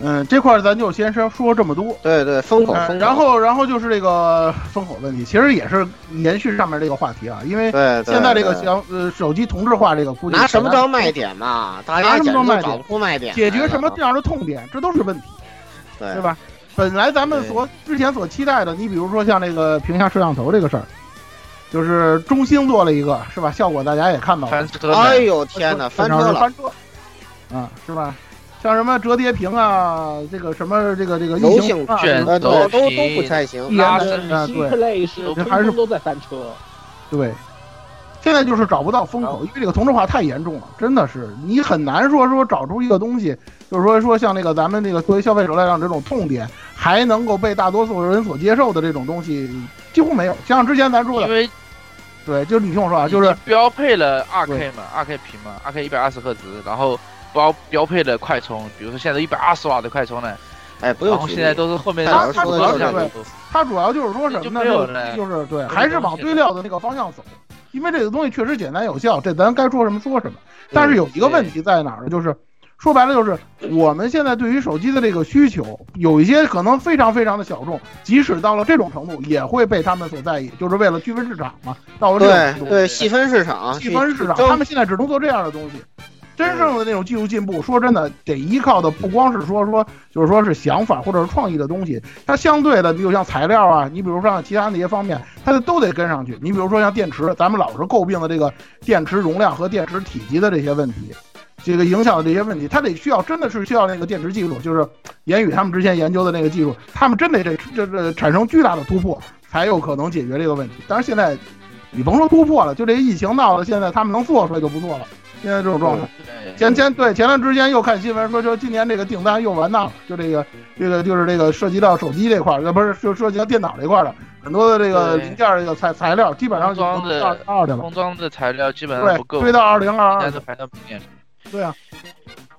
嗯，这块儿咱就先说说这么多。对对，风口呃风口。然后然后就是这个风口问题，其实也是延续上面这个话题啊，因为现在这个对小呃手机同质化这个估计拿什么当卖点嘛？大拿什么当卖点不卖点解，决什么样的痛点，这都是问题，对对？吧？本来咱们所之前所期待的，你比如说像这个屏下摄像头这个事儿，就是中兴做了一个，是吧？效果大家也看到了翻，车哎？呦天哪，翻车了！翻车，啊，是吧？像什么折叠屏啊，这个什么这个这个异柔性形啊，卷呃，都都都不太行。拉的伸啊，对还是都在翻车。对，现在就是找不到风口，因为这个同质化太严重了，真的是你很难说说找出一个东西，就是说说像那个咱们这个作为消费者来讲，这种痛点还能够被大多数人所接受的这种东西几乎没有。像之前咱说的，因为对，就是你听我说啊，就是标配了二 K 嘛，二 K 屏嘛，二 K 一百二十赫兹，然后标标配的快充，比如说现在一百二十瓦的快充呢，哎，不然后现在都是后面他的他主要是对它主要就是说什么呢？没有了就是对，还是往堆料的那个方向走，因为这个东西确实简单有效，这咱该说什么说什么。但是有一个问题在哪儿呢？就是说白了，就是我们现在对于手机的这个需求，有一些可能非常非常的小众，即使到了这种程度，也会被他们所在意，就是为了区分市场嘛。到了这种程度，对对，细分市场，细分市场，他们现在只能做这样的东西。真正的那种技术进步，说真的，得依靠的不光是说说，就是说是想法或者是创意的东西，它相对的，比如像材料啊，你比如说像其他那些方面，它都得跟上去。你比如说像电池，咱们老是诟病的这个电池容量和电池体积的这些问题，这个影响的这些问题，它得需要真的是需要那个电池技术，就是言语他们之前研究的那个技术，他们真得这这这产生巨大的突破，才有可能解决这个问题。但是现在你甭说突破了，就这疫情闹的，现在他们能做出来就不错了。现在这种状态，前前对前段之间又看新闻说，说今年这个订单又完蛋了，就这个这个就是这个涉及到手机这块儿，呃不是就涉及到电脑这块儿的很多的这个零件儿这个材材料，基本上就封装的二二的了。封装的材料基本上对不，够，追到二零二二现在都排到明年。对啊，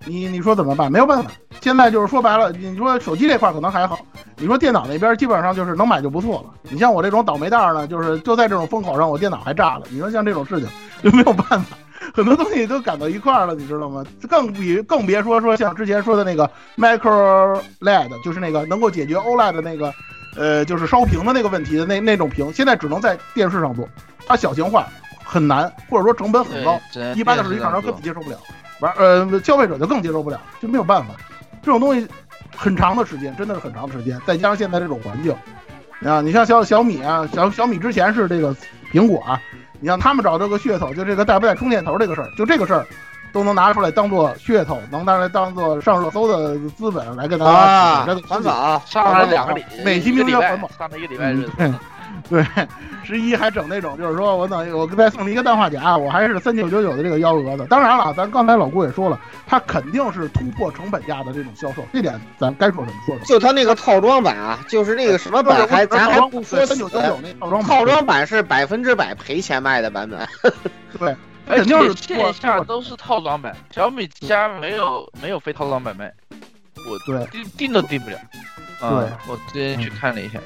你你说怎么办？没有办法。现在就是说白了，你说手机这块可能还好，你说电脑那边基本上就是能买就不错了。你像我这种倒霉蛋儿呢，就是就在这种风口上，我电脑还炸了。你说像这种事情就没有办法，很多东西都赶到一块儿了，你知道吗？更比更别说说像之前说的那个 Micro LED，就是那个能够解决 OLED 的那个，呃，就是烧屏的那个问题的那那种屏，现在只能在电视上做，它小型化很难，或者说成本很高。一般的手机厂商根本接受不了，玩呃消费者就更接受不了，就没有办法。这种东西很长的时间，真的是很长的时间，再加上现在这种环境，啊，你像小小米啊，小小米之前是这个苹果啊，你像他们找这个噱头，就这个带不带充电头这个事儿，就这个事儿。都能拿出来当做噱头，能拿来当做上热搜的资本来跟大家啊这个，环保，上了两个礼，美其名曰环保，上了一个礼拜日子。嗯对，十一还整那种，就是说我等我再送你一个氮化钾，我还是三九九九的这个幺蛾子。当然了，咱刚才老顾也说了，它肯定是突破成本价的这种销售，这点咱该说什么说什么。就它那个套装版啊，就是那个什么版，还咱还不说三九九九那套装版，套装版是百分之百赔钱卖的版本。对，而肯定是且线下都是套装版，小米家没有没有非套装版卖，我对订订都订不了。对，我之前去看了一下。嗯，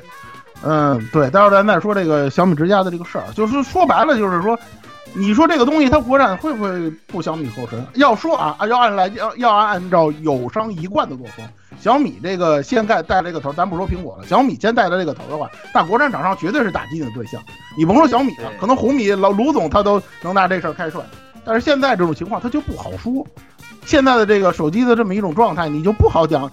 嗯对，待会儿咱再说这个小米之家的这个事儿，就是说白了，就是说，你说这个东西它国产会不会步小米后尘？要说啊，要按来要要按照友商一贯的作风，小米这个先盖带了这个头，咱不说苹果了，小米先带了这个头的话，那国产厂商绝对是打击你的对象。你甭说小米了，可能红米老卢总他都能拿这事儿开涮，但是现在这种情况他就不好说。现在的这个手机的这么一种状态，你就不好讲。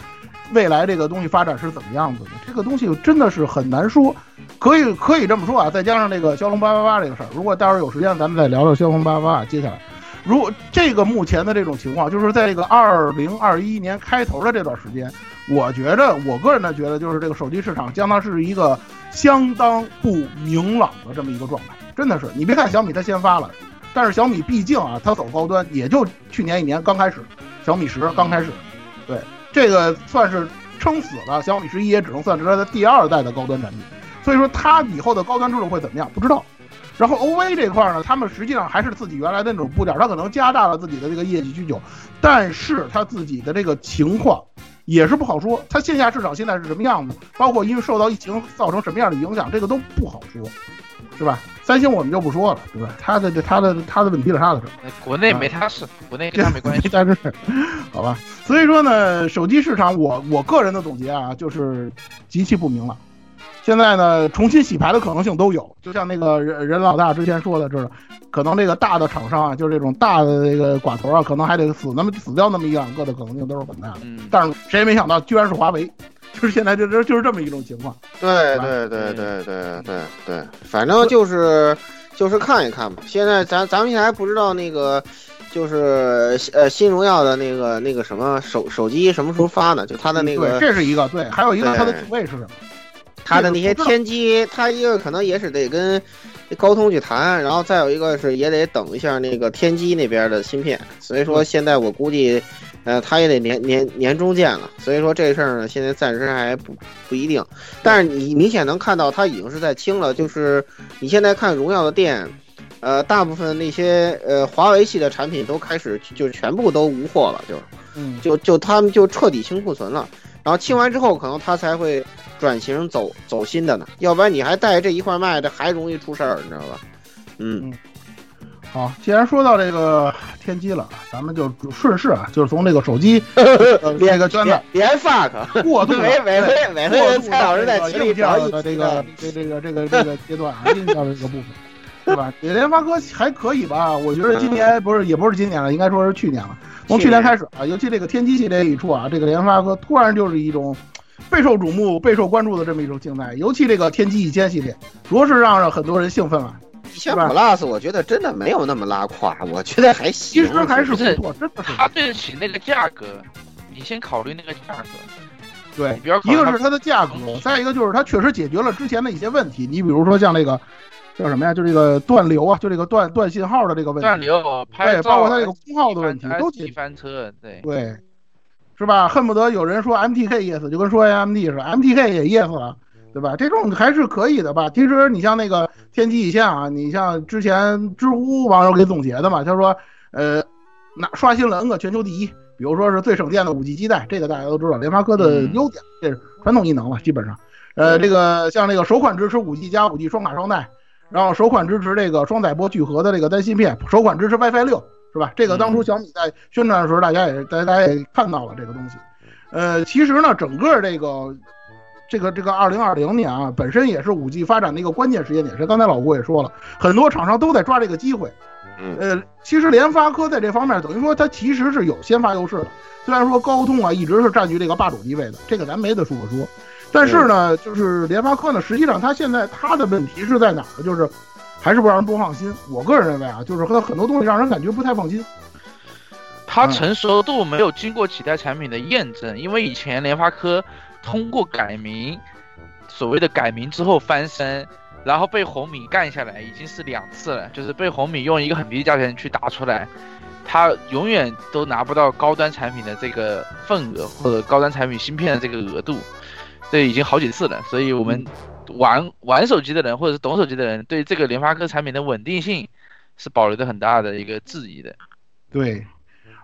未来这个东西发展是怎么样子的？这个东西真的是很难说，可以可以这么说啊。再加上这个骁龙八八八这个事儿，如果待会儿有时间，咱们再聊聊骁龙八八八。接下来，如果这个目前的这种情况，就是在这个二零二一年开头的这段时间，我觉着我个人呢觉得，就是这个手机市场将它是一个相当不明朗的这么一个状态。真的是，你别看小米它先发了，但是小米毕竟啊，它走高端也就去年一年刚开始，小米十刚开始，对。这个算是撑死了，小米十一也只能算是它的第二代的高端产品，所以说它以后的高端之路会怎么样，不知道。然后 OV 这块呢，他们实际上还是自己原来的那种部件，它可能加大了自己的这个业绩需求，但是它自己的这个情况也是不好说。它线下市场现在是什么样子，包括因为受到疫情造成什么样的影响，这个都不好说，是吧？三星我们就不说了，对吧？它的它的它的问题是它的事。国内没它事，国内跟它 没关系。但是，好吧。所以说呢，手机市场我我个人的总结啊，就是极其不明朗。现在呢，重新洗牌的可能性都有，就像那个人人老大之前说的似的，可能这个大的厂商啊，就是这种大的这个寡头啊，可能还得死那么死掉那么一两个的可能性都是很大的。嗯，但是谁也没想到，居然是华为，就是现在就这 就是这么一种情况。对对对对对对对，反正就是就是看一看吧。现在咱咱们现在还不知道那个。就是呃，新荣耀的那个那个什么手手机什么时候发呢？就它的那个，这是一个对，还有一个它的定位是什么？它的那些天机，它一个可能也是得跟高通去谈，然后再有一个是也得等一下那个天机那边的芯片。所以说现在我估计，呃，它也得年年年中见了。所以说这事儿呢，现在暂时还不不一定。但是你明显能看到，它已经是在清了。就是你现在看荣耀的店。呃，大部分那些呃华为系的产品都开始就全部都无货了，就，嗯，就就他们就彻底清库存了，然后清完之后，可能他才会转型走走新的呢，要不然你还带着这一块卖，这还容易出事儿，你知道吧？嗯，好，既然说到这个天机了，咱们就顺势啊，就是从这个手机 编个圈子，别 fuck 过渡，每每回每回蔡老师在群里讲的这个这这个这个这个阶段啊，硬件这个部分。对吧？联发科还可以吧？我觉得今年不是，也不是今年了，应该说是去年了。从去年开始啊，尤其这个天玑系列一出啊，这个联发科突然就是一种备受瞩目、备受关注的这么一种竞态。尤其这个天玑一千系列，着实让很多人兴奋了。一千 Plus 我觉得真的没有那么拉胯，我觉得还行，其实还是不错，真的是。它对得起那个价格，你先考虑那个价格。对一个是它的价格，再一个就是它确实解决了之前的一些问题。你比如说像那个叫什么呀，就这个断流啊，就这个断断信号的这个问题，断流、拍对，包括它这个功耗的问题都解解翻车，对，对，是吧？恨不得有人说 MTK yes，就跟说 AMD 似的，MTK 也 yes 了，对吧？这种还是可以的吧？其实你像那个天玑以下啊，你像之前知乎网友给总结的嘛，他说，呃，那刷新了 N 个全球第一，比如说是最省电的五 G 基带，这个大家都知道，联发科的优点，这是传统异能了，基本上。呃，这个像这个首款支持五 G 加五 G 双卡双待，然后首款支持这个双载波聚合的这个单芯片，首款支持 WiFi 六，是吧？这个当初小米在宣传的时候，大家也大家也看到了这个东西。呃，其实呢，整个这个这个这个二零二零年啊，本身也是五 G 发展的一个关键时间点。是刚才老郭也说了，很多厂商都在抓这个机会。嗯呃，其实联发科在这方面等于说它其实是有先发优势的。虽然说高通啊一直是占据这个霸主地位的，这个咱没得说不说。但是呢，就是联发科呢，实际上它现在它的问题是在哪儿呢？就是还是不让人不放心。我个人认为啊，就是它很多东西让人感觉不太放心。它成熟度没有经过几代产品的验证，因为以前联发科通过改名，所谓的改名之后翻身，然后被红米干下来，已经是两次了，就是被红米用一个很低的价钱去打出来，它永远都拿不到高端产品的这个份额或者高端产品芯片的这个额度，这已经好几次了，所以我们玩玩手机的人或者是懂手机的人，对这个联发科产品的稳定性是保留着很大的一个质疑的。对，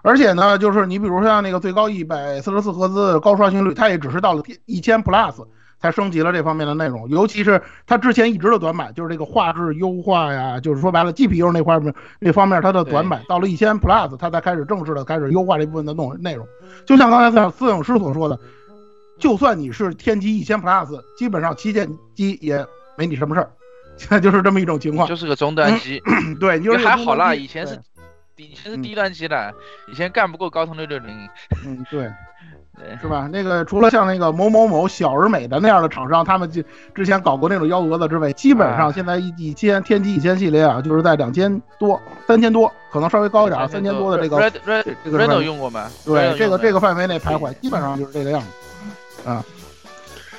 而且呢，就是你比如像那个最高一百四十四赫兹高刷新率，它也只是到了一千 Plus 才升级了这方面的内容，尤其是它之前一直的短板，就是这个画质优化呀，就是说白了 GPU 那块面那方面它的短板，到了一千 Plus 它才开始正式的开始优化这部分的内内容。就像刚才像思影师所说的，就算你是天玑一千 Plus，基本上旗舰机也没你什么事儿，现在就是这么一种情况。就是个中端机，对，你就还好啦，以前是以前是低端机的，以前干不过高通六六零。嗯，对。是吧？那个除了像那个某某某小而美的那样的厂商，他们就之前搞过那种幺蛾子之外，基本上现在一一千天玑一千系列啊，就是在两千多、三千多，可能稍微高一点，三千多的这个 Red Red 这个 Reno 用过吗？对，这个这个个范围内徘徊，基本上就是这个样子啊。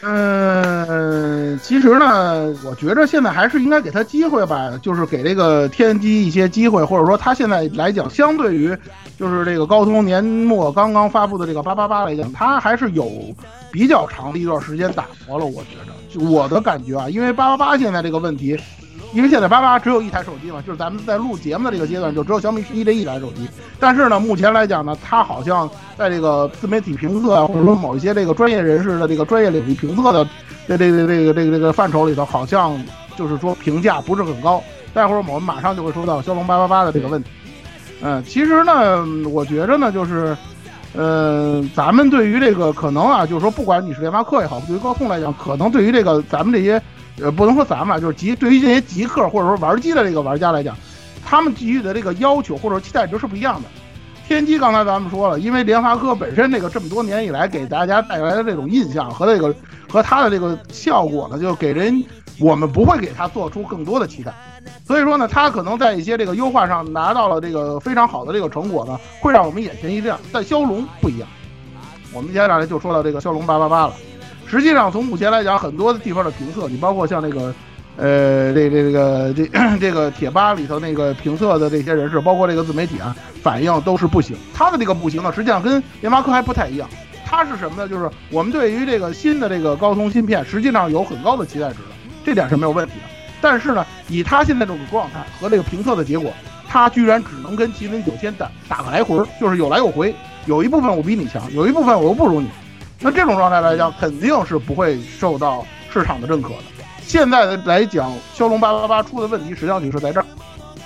嗯，其实呢，我觉着现在还是应该给他机会吧，就是给这个天玑一些机会，或者说他现在来讲，相对于就是这个高通年末刚刚发布的这个八八八来讲，它还是有比较长的一段时间打磨了。我觉着，就我的感觉啊，因为八八八现在这个问题，因为现在八八只有一台手机嘛，就是咱们在录节目的这个阶段，就只有小米十一这一台手机。但是呢，目前来讲呢，它好像在这个自媒体评测啊，或者说某一些这个专业人士的这个专业领域评测的这这个这个这个这个范畴里头，好像就是说评价不是很高。待会儿我们马上就会说到骁龙八八八的这个问题。嗯，其实呢，我觉着呢，就是，呃，咱们对于这个可能啊，就是说，不管你是联发科也好，对于高通来讲，可能对于这个咱们这些，呃，不能说咱们啊，就是极对于这些极客或者说玩机的这个玩家来讲，他们给予的这个要求或者期待值是不一样的。天玑刚才咱们说了，因为联发科本身这个这么多年以来给大家带来的这种印象和这个和它的这个效果呢，就给人我们不会给它做出更多的期待。所以说呢，它可能在一些这个优化上拿到了这个非常好的这个成果呢，会让我们眼前一亮。但骁龙不一样，我们接下来就说到这个骁龙八八八了。实际上从目前来讲，很多的地方的评测，你包括像那个。呃，这这这个这这个贴吧里头那个评测的这些人士，包括这个自媒体啊，反应都是不行。他的这个不行呢，实际上跟联发科还不太一样。它是什么呢？就是我们对于这个新的这个高通芯片，实际上有很高的期待值的，这点是没有问题的。但是呢，以它现在这种状态和这个评测的结果，它居然只能跟麒麟九千打打个来回，就是有来有回，有一部分我比你强，有一部分我又不如你。那这种状态来讲，肯定是不会受到市场的认可的。现在的来讲，骁龙八八八出的问题实际上就是在这儿。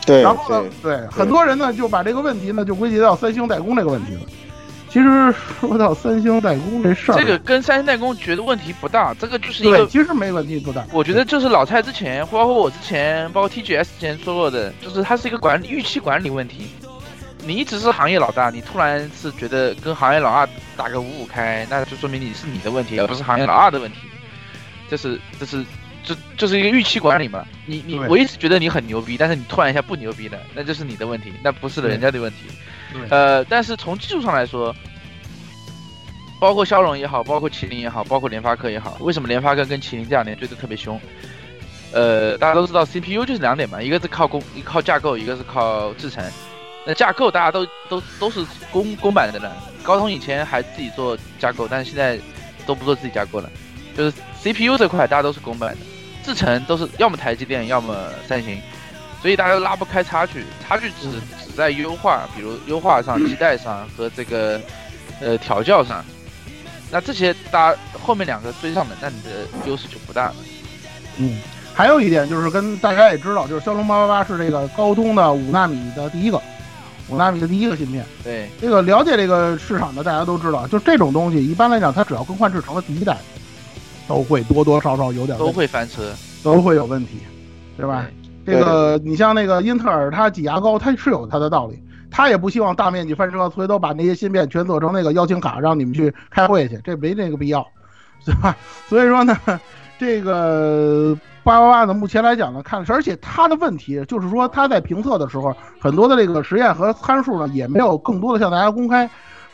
对，然后呢，对很多人呢就把这个问题呢就归结到三星代工这个问题了。其实说到三星代工这事儿，这个跟三星代工觉得问题不大，这个就是一个其实没问题不大。我觉得就是老蔡之前，包括我之前，包括 TGS 之前说过的，就是它是一个管理预期管理问题。你一直是行业老大，你突然是觉得跟行业老二打个五五开，那就说明你是你的问题，而不是行业老二的问题。这是这是这就是一个预期管理嘛。你你我一直觉得你很牛逼，但是你突然一下不牛逼了，那就是你的问题，那不是人家的问题。呃，但是从技术上来说，包括骁龙也好，包括麒麟也好，包括联发科也好，为什么联发科跟麒麟这两年追得特别凶？呃，大家都知道 CPU 就是两点嘛，一个是靠工，一靠架构，一个是靠制程。那架构大家都都都是公公版的了，高通以前还自己做架构，但是现在都不做自己架构了，就是 CPU 这块大家都是公版的，制程都是要么台积电，要么三星，所以大家都拉不开差距，差距只只在优化，比如优化上、基带上和这个呃调教上。那这些大家后面两个追上的，那你的优势就不大了。嗯，还有一点就是跟大家也知道，就是骁龙八八八是这个高通的五纳米的第一个。五纳米的第一个芯片，对这个了解这个市场的大家都知道，就这种东西一般来讲，它只要更换制成的第一代，都会多多少少有点都会翻车，都会有问题，对吧？这个你像那个英特尔，它挤牙膏，它是有它的道理，它也不希望大面积翻车，所以都把那些芯片全做成那个邀请卡，让你们去开会去，这没那个必要，对吧？所以说呢，这个。八八八呢？目前来讲呢，看而且它的问题就是说，它在评测的时候，很多的这个实验和参数呢，也没有更多的向大家公开。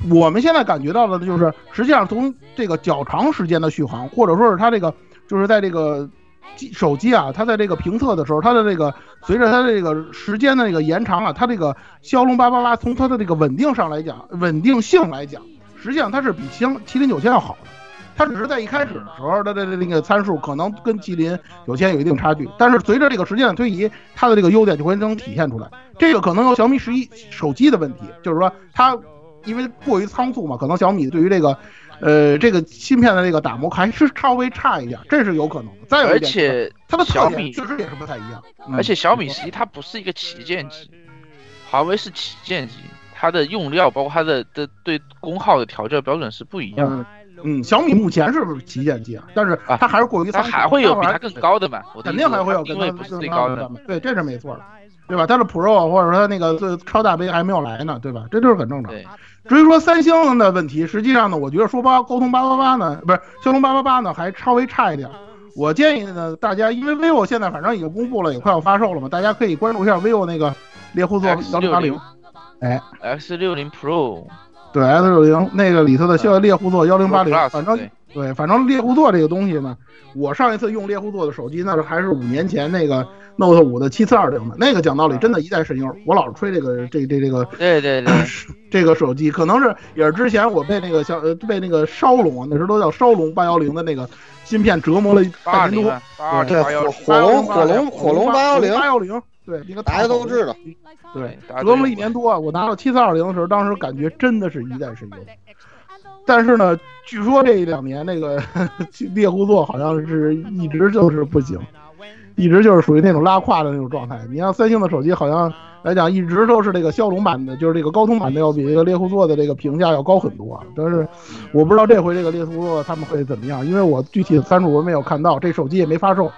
我们现在感觉到的就是，实际上从这个较长时间的续航，或者说是它这个，就是在这个机手机啊，它在这个评测的时候，它的这个随着它的这个时间的这个延长啊，它这个骁龙八八八从它的这个稳定上来讲，稳定性来讲，实际上它是比麒麒麟九千要好的。它只是在一开始的时候，它的那个参数可能跟麒麟有些有一定差距，但是随着这个时间的推移，它的这个优点就会能体现出来。这个可能有小米十一手机的问题，就是说它因为过于仓促嘛，可能小米对于这个，呃，这个芯片的这个打磨还是稍微差一点，这是有可能的。再有一点，而且它的小米确实也是不太一样。而且小米十一它不是一个旗舰机，华为是旗舰机，它的用料包括它的的对功耗的调教标准是不一样的。嗯，小米目前是不是旗舰机啊？但是它还是过于它，还会有比它更高的嘛？肯定还会有更高的，对，这是没错的，对吧？但是 Pro 或者说那个最超大杯还没有来呢，对吧？这就是很正常。至于说三星的问题，实际上呢，我觉得说八高通八八八呢，不是骁龙八八八呢，还稍微差一点。我建议呢，大家因为 vivo 现在反正已经公布了，也快要发售了嘛，大家可以关注一下 vivo 那个猎户座幺零八零，哎，X 六零 Pro，对 S 六零那个里头的像猎户座幺零八零，反正。对，反正猎户座这个东西呢，我上一次用猎户座的手机，那是还是五年前那个 Note 五的七四二零的那个，讲道理真的一代神优。我老是吹这个这这这个，对对对，这个手机可能是也是之前我被那个小呃被那个烧龙啊，那时候都叫烧龙八幺零的那个芯片折磨了半年多。对，火火龙火龙火龙八幺零八幺零，对，那个大家都知道。对，折磨了一年多，我拿到七四二零的时候，当时感觉真的是一代神优。但是呢，据说这两年那个 猎户座好像是一直就是不行，一直就是属于那种拉胯的那种状态。你像三星的手机，好像来讲一直都是这个骁龙版的，就是这个高通版的要比这个猎户座的这个评价要高很多。但是我不知道这回这个猎户座他们会怎么样，因为我具体的参数我没有看到，这手机也没发售。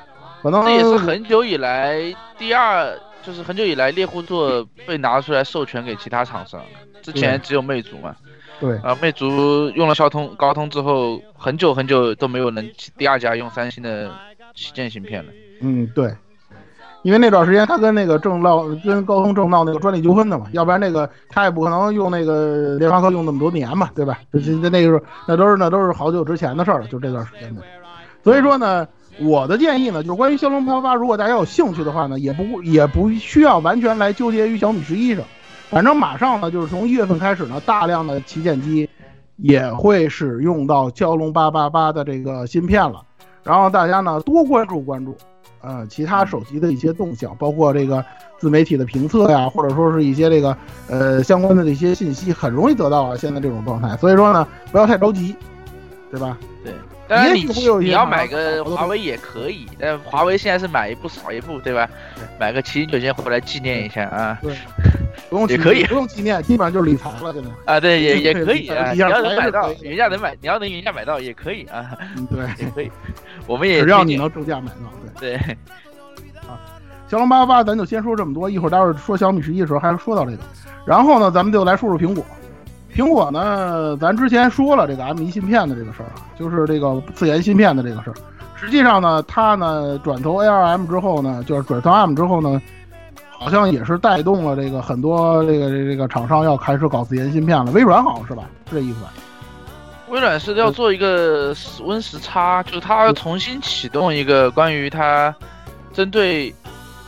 可能这也是很久以来第二，就是很久以来猎户座被拿出来授权给其他厂商，之前只有魅族嘛。对啊，魅族用了骁通高通之后，很久很久都没有能第二家用三星的旗舰芯片了。嗯，对，因为那段时间他跟那个正闹，跟高通正闹那个专利纠纷的嘛，要不然那个他也不可能用那个联发科用那么多年嘛，对吧？那那个时候那都是那都是好久之前的事儿了，就这段时间的。所以说呢，我的建议呢，就是关于骁龙八八，如果大家有兴趣的话呢，也不也不需要完全来纠结于小米十一上。反正马上呢，就是从一月份开始呢，大量的旗舰机也会使用到骁龙八八八的这个芯片了。然后大家呢多关注关注，呃，其他手机的一些动向，包括这个自媒体的评测呀，或者说是一些这个呃相关的这些信息，很容易得到啊。现在这种状态，所以说呢，不要太着急，对吧？对。当然你你要买个华为也可以，但华为现在是买一部少一部，对吧？买个麒麟九千回来纪念一下啊。对，不用也可以，不用纪念，基本上就是理财了，现在。啊，对，也也可以啊。你要能买到，原价能买，你要能原价买到也可以啊。对，也可以。我们也只要你能正价买到，对。对。啊，骁龙八八八，咱就先说这么多，一会儿待会儿说小米十一的时候还要说到这个。然后呢，咱们就来说说苹果。苹果呢，咱之前说了这个 M1 芯片的这个事儿啊，就是这个自研芯片的这个事儿。实际上呢，它呢转投 ARM 之后呢，就是转投 ARM 之后呢，好像也是带动了这个很多这个这个厂商要开始搞自研芯片了。微软好像是吧？是这意思吧？微软是要做一个 Win 时差，就是它要重新启动一个关于它针对，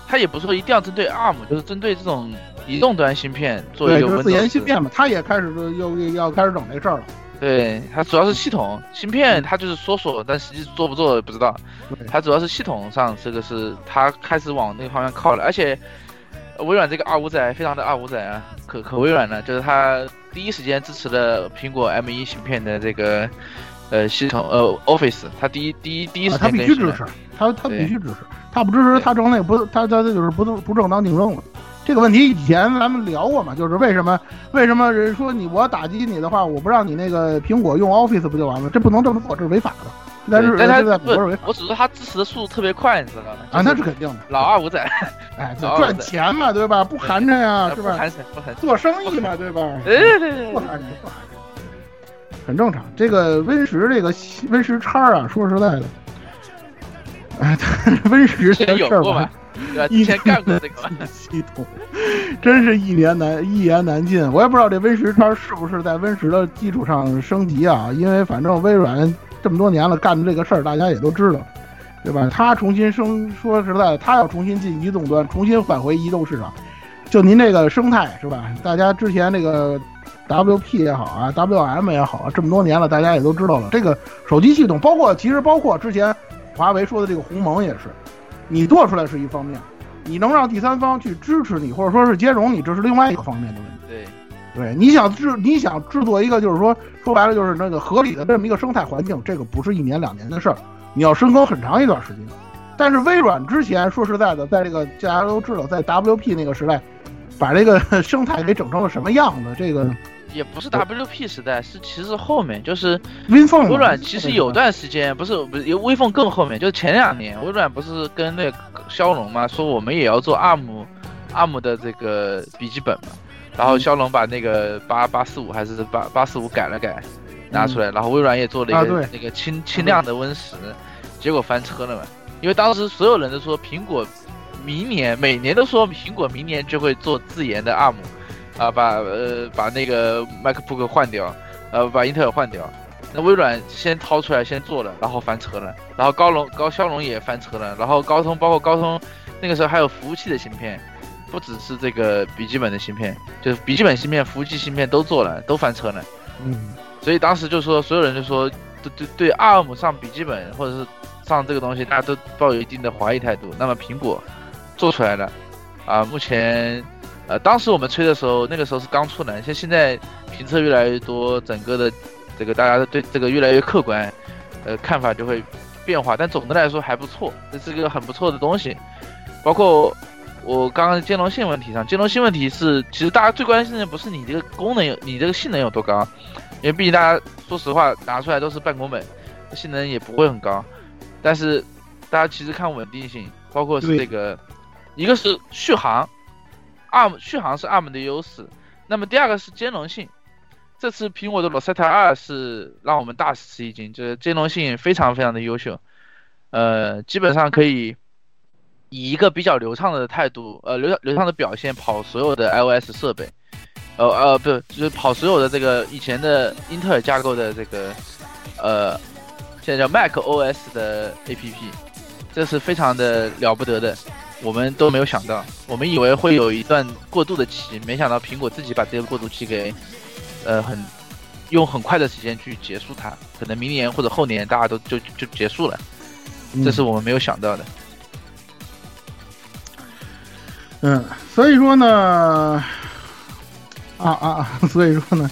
它也不是说一定要针对 ARM，就是针对这种移动端芯片做一对，个就是 Windows 自研芯片嘛，他也开始又又要开始整这事儿了。对，它主要是系统芯片，它就是说说，但实际做不做不知道。对它主要是系统上这个是它开始往那个方向靠了，而且呃微软这个二五仔非常的二五仔啊，可可微软呢，就是它第一时间支持了苹果 M 1芯片的这个呃系统呃 Office，它第一第一第一时间必须支持，他他必须支持，他不支持他成那个不他他就是不不正当竞争了。这个问题以前咱们聊过嘛，就是为什么为什么人说你我打击你的话，我不让你那个苹果用 Office 不就完了？这不能这么做，这是违法的。但是对但是美国是违法，我只是说它支持的速度特别快，你知道吗？啊，就是那是肯定的。老二五仔，哎，赚钱嘛，对吧？不寒碜呀，是吧？不寒碜不寒碜，做生意嘛，对吧？哎对对对不寒碜，不寒碜，很正常。这个 Win 十这个 Win 十叉啊，说实在的，哎，Win 十之这个事儿吧前有过吧，？对吧？一之前干过这个吧。系统，真是一言难一言难尽。我也不知道这 Win 十它是不是在 Win 十的基础上升级啊？因为反正微软这么多年了干的这个事儿，大家也都知道，对吧？它重新升，说实在的，它要重新进移动端，重新返回移动市场。就您这个生态是吧？大家之前那个 WP 也好啊，WM 也好啊，这么多年了，大家也都知道了。这个手机系统，包括其实包括之前华为说的这个鸿蒙也是，你做出来是一方面，你能让第三方去支持你，或者说是兼容你，这是另外一个方面的问题。对，对，你想制你想制作一个就是说说白了就是那个合理的这么一个生态环境，这个不是一年两年的事儿，你要深耕很长一段时间。但是微软之前说实在的，在这个大家都知道，在 WP 那个时代，把这个生态给整成了什么样子？这个也不是 WP 时代，是其实后面，就是 WinPhone 嘛微软其实有段时间不是不是有微风更后面，就是前两年微软不是跟那个骁龙嘛，说我们也要做 ARM ARM 的这个笔记本嘛，然后骁龙把那个八八四五还是八八四五改了改，拿出来，然后微软也做了一个、啊那个轻轻量的 Win 十，结果翻车了嘛，因为当时所有人都说苹果明年每年都说苹果明年就会做自研的 ARM。啊，把呃把那个 MacBook 换掉，呃把英特尔换掉，那微软先掏出来先做了，然后翻车了，然后高龙高骁龙也翻车了，然后高通包括高通那个时候还有服务器的芯片，不只是这个笔记本的芯片，就是笔记本芯片、服务器芯片都做了，都翻车了，嗯，所以当时就说所有人就说对对对 ARM 上笔记本或者是上这个东西，大家都抱有一定的怀疑态度。那么苹果做出来了，啊，目前。呃，当时我们吹的时候，那个时候是刚出来，像现在评测越来越多，整个的这个大家对这个越来越客观，呃，看法就会变化。但总的来说还不错，这是个很不错的东西。包括我刚刚兼容性问题上，兼容性问题是其实大家最关心的不是你这个功能有，你这个性能有多高，因为毕竟大家说实话拿出来都是办公本，性能也不会很高。但是大家其实看稳定性，包括是这个，一个是续航。ARM 续航是 ARM 的优势，那么第二个是兼容性。这次苹果的 Rosetta 二是让我们大吃一惊，就是兼容性非常非常的优秀，呃，基本上可以以一个比较流畅的态度，呃，流流畅的表现跑所有的 iOS 设备，呃呃，不，就是跑所有的这个以前的英特尔架构的这个，呃，现在叫 Mac OS 的 APP，这是非常的了不得的。我们都没有想到，我们以为会有一段过渡的期，没想到苹果自己把这个过渡期给，呃，很用很快的时间去结束它，可能明年或者后年大家都就就结束了，这是我们没有想到的。嗯，所以说呢，啊啊啊，所以说呢，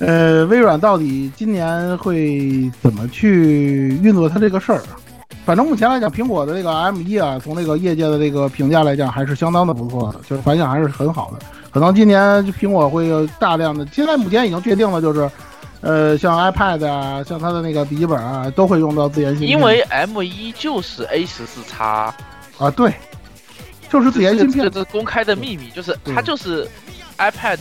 呃，微软到底今年会怎么去运作它这个事儿？反正目前来讲，苹果的这个 M 一啊，从这个业界的这个评价来讲，还是相当的不错的，就是反响还是很好的。可能今年苹果会有大量的，现在目前已经确定了，就是，呃，像 iPad 啊，像它的那个笔记本啊，都会用到自研芯片。因为 M 一就是 A 十四叉啊，对，就是自研芯片，这是公开的秘密，就是它就是 iPad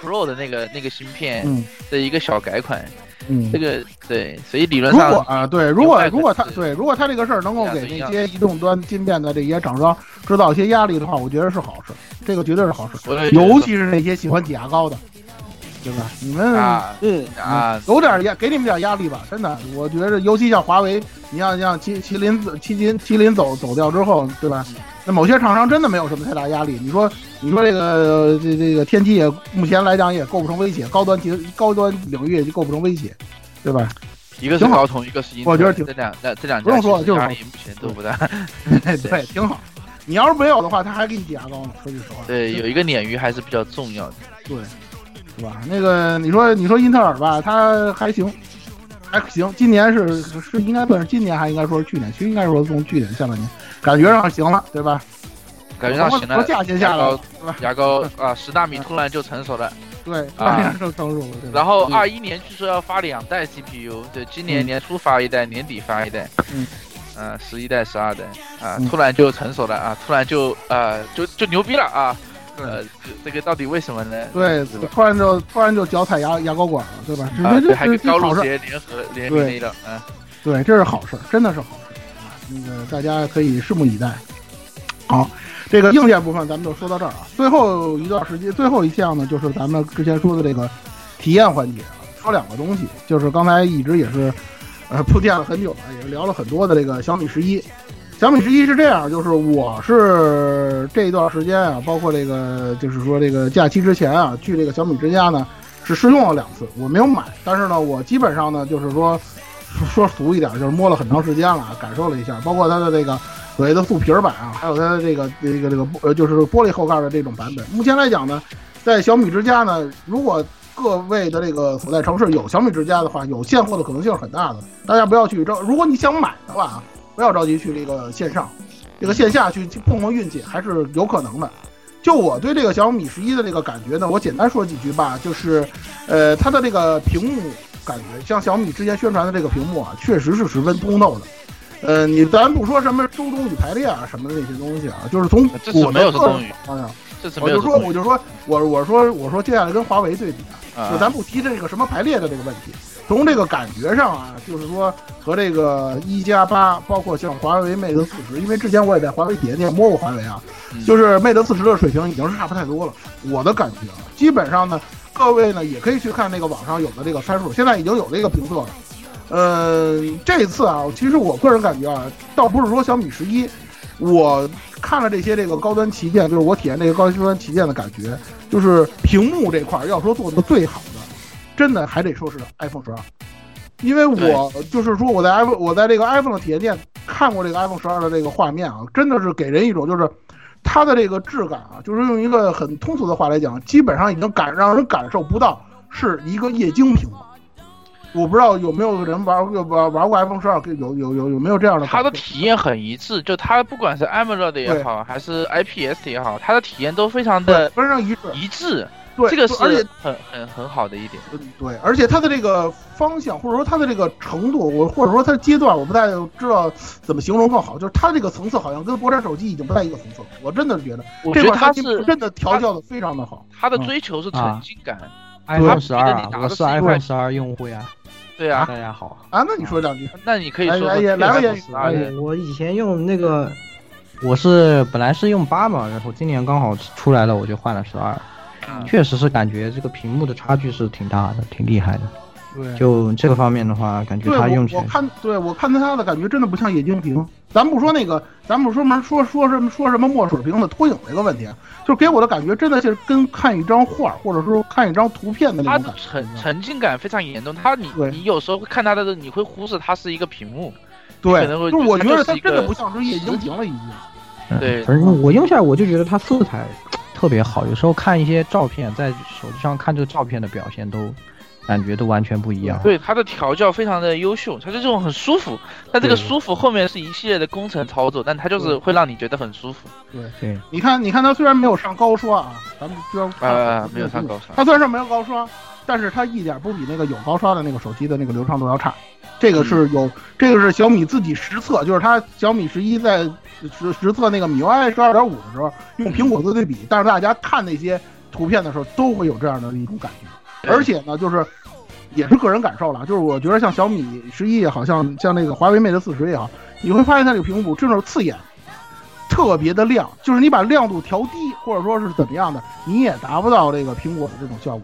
Pro 的那个那个芯片的一个小改款。嗯，这个对，所以理论上，如果啊，对，如果如果他对，如果他这个事儿能够给那些移动端芯片的这些厂商制造一些压力的话，我觉得是好事，这个绝对是好事，尤其是那些喜欢挤牙膏的。对吧？你们啊嗯啊，有点压，给你们点压力吧，真的。我觉得，尤其像华为，你像像麒麒麟麒麟麒麟走走掉之后，对吧？那某些厂商真的没有什么太大压力。你说，你说这个这这个天玑也目前来讲也构不成威胁，高端级高端领域也就构不成威胁，对吧？一个是高通，一个是英特尔，我觉得挺这两这这两不用家其实说就是好压力目前都不大。对，挺好。你要是没有的话，他还给你挤牙膏呢。说句实话，对，有一个鲶鱼还是比较重要的。对，是吧？那个你说你说英特尔吧，它还行，还行。今年是是应该算是今年，还应该说是去年，其实应该说从去年下半年，感觉上行了，对吧？感觉上行了，和价钱下来了，牙膏啊，十纳米突然就成熟了。对，啊突然就成熟了。对然后二一年据说要发两代 CPU，对，今年年初发一代，年底发一代。嗯。呃，十一代、十二代啊嗯，突然就成熟了啊，突然就啊，就就牛逼了啊。呃，这这个到底为什么呢？对，突然就突然就脚踩牙牙膏管了，对吧？啊，这对，还跟高露这这好事，洁联合联名了。对，这是好事，真的是好事啊！那个大家可以拭目以待。好，这个硬件部分咱们就说到这儿啊。最后一段时间，最后一项呢，就是咱们之前说的这个体验环节啊，说两个东西，就是刚才一直也是呃铺垫了很久了，也聊了很多的这个小米十一。小米十一是这样，就是我是这一段时间啊，包括这个就是说这个假期之前啊，去这个小米之家呢是试用了两次，我没有买，但是呢，我基本上呢就是说说俗一点，就是摸了很长时间了，感受了一下，包括它的这个所谓的素皮儿版啊，还有它的这个这个这个呃就是玻璃后盖的这种版本。目前来讲呢，在小米之家呢，如果各位的这个所在城市有小米之家的话，有现货的可能性是很大的。大家不要去争，如果你想买的话啊，不要着急去这个线上，这个线下去去碰碰运气还是有可能的。就我对这个小米十一的这个感觉呢，我简单说几句吧，就是，呃，它的这个屏幕感觉像小米之前宣传的这个屏幕啊，确实是十分通透的。呃，你咱不说什么周冬雨排列啊什么的那些东西啊，就是从我的个人没有周冬雨方向，我就说，我就说，我我说我说接下来跟华为对比啊，啊就咱不提这个什么排列的这个问题，从这个感觉上啊，就是说和这个一加八，包括像华为 Mate 四十，因为之前我也在华为体验店摸过华为啊，嗯就是 Mate 四十的水平已经是差不太多了。我的感觉啊，基本上呢，各位呢也可以去看那个网上有的这个参数，现在已经有这个评测了。呃，这次啊，其实我个人感觉啊，倒不是说小米十一，我看了这些这个高端旗舰，就是我体验这个高端旗舰的感觉，就是屏幕这块儿要说做的最好的，真的还得说是 iPhone 十二，因为我就是说我在 iPhone 我在这个 iPhone 的体验店看过这个 iPhone 十二的这个画面啊，真的是给人一种就是它的这个质感啊，就是用一个很通俗的话来讲，基本上已经感让人感受不到是一个液晶屏了。我不知道有没有人玩过玩玩过 iPhone 十二，有有有有没有这样的？它的体验很一致，就它不管是 AMOLED 也好，还是 IPS 也好，它的体验都非常的非常一致。一致，对，这个是而且很很很好的一点。对，而且它的这个方向，或者说它的这个程度，我或者说它的阶段，我不太知道怎么形容更好。就是它这个层次好像跟国产手机已经不在一个层次了。我真的觉得，我觉得它是真的调教的非常的好。它的追求是沉浸感。iPhone 十二啊，它我是 iPhone 十二用户呀。对呀，大家好啊，那你说两句，那你可以说来来来个言语啊，我以前用那个，我是本来是用八嘛，然后今年刚好出来了，我就换了十二。确实是感觉这个屏幕的差距是挺大的，挺厉害的。对，就这个方面的话，感觉它用起来，我看对我看它的感觉真的不像液晶屏。咱不说那个，咱不说门说说什么说什么墨水屏的拖影这个问题，就是给我的感觉真的是跟看一张画或者说看一张图片的那它的种感觉。沉沉浸感非常严重，它你你有时候会看它的，你会忽视它是一个屏幕，对，可能会就是我觉得它它真的不像是液晶屏了已经。对，反正我用下来我就觉得它色彩特别好，有时候看一些照片，在手机上看这个照片的表现都感觉都完全不一样。对它的调教非常的优秀，它就这种很舒服，它这个舒服后面是一系列的工程操作，但它就是会让你觉得很舒服。对对，你看，你看它虽然没有上高刷啊，咱们居然啊没有上高刷，它虽然说没有高刷，但是它一点不比那个有高刷的那个手机的那个流畅度要差。这个是有，这个是小米自己实测，就是它小米十一在实实测那个米 UI 十二点五的时候，用苹果做对比，但是大家看那些图片的时候，都会有这样的一种感觉。而且呢，就是也是个人感受了，就是我觉得像小米十一也好像像那个华为 Mate 四十也好，你会发现它这个屏幕真的是刺眼，特别的亮，就是你把亮度调低或者说是怎么样的，你也达不到这个苹果的这种效果。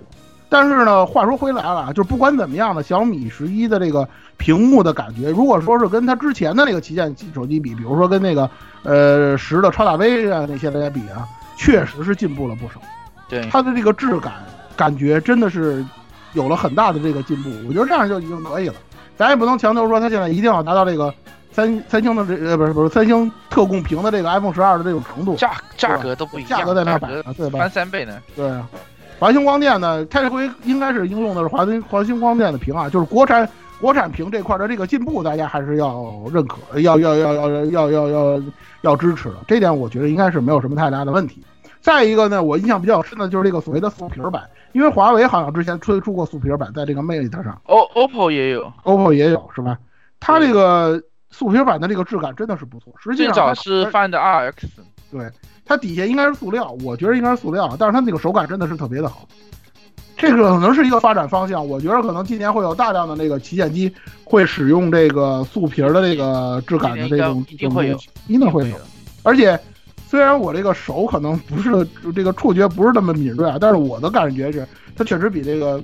但是呢，话说回来了啊，就是不管怎么样呢，小米十一的这个屏幕的感觉，如果说是跟它之前的那个旗舰手机比，比如说跟那个呃十的超大杯啊那些来比啊，确实是进步了不少。对，它的这个质感感觉真的是有了很大的这个进步，我觉得这样就已经可以了。咱也不能强求说它现在一定要达到这个三三星的这呃不是不是三星特供屏的这个 iPhone 十二的这种程度，价价格都不一样，价格在那摆着，对吧？翻三倍呢。对啊，华星光电呢，它这回应该是应用的是华星华星光电的屏啊，就是国产国产屏这块的这个进步，大家还是要认可，要要要要要要要要支持的。这点我觉得应该是没有什么太大的问题。再一个呢，我印象比较深的就是这个所谓的素皮版，因为华为好像之前推出过素皮版，在这个 Mate 上，O OPPO 也有，OPPO 也有是吧？它这个素皮版的这个质感真的是不错，实际上最早是 Find RX，对，它底下应该是塑料，我觉得应该是塑料，但是它那个手感真的是特别的好。这个可能是一个发展方向，我觉得可能今年会有大量的那个旗舰机会使用这个素皮儿的这个质感的这种，一定会有，一定会有，而且。虽然我这个手可能不是这个触觉不是那么敏锐啊，但是我的感觉是它确实比这个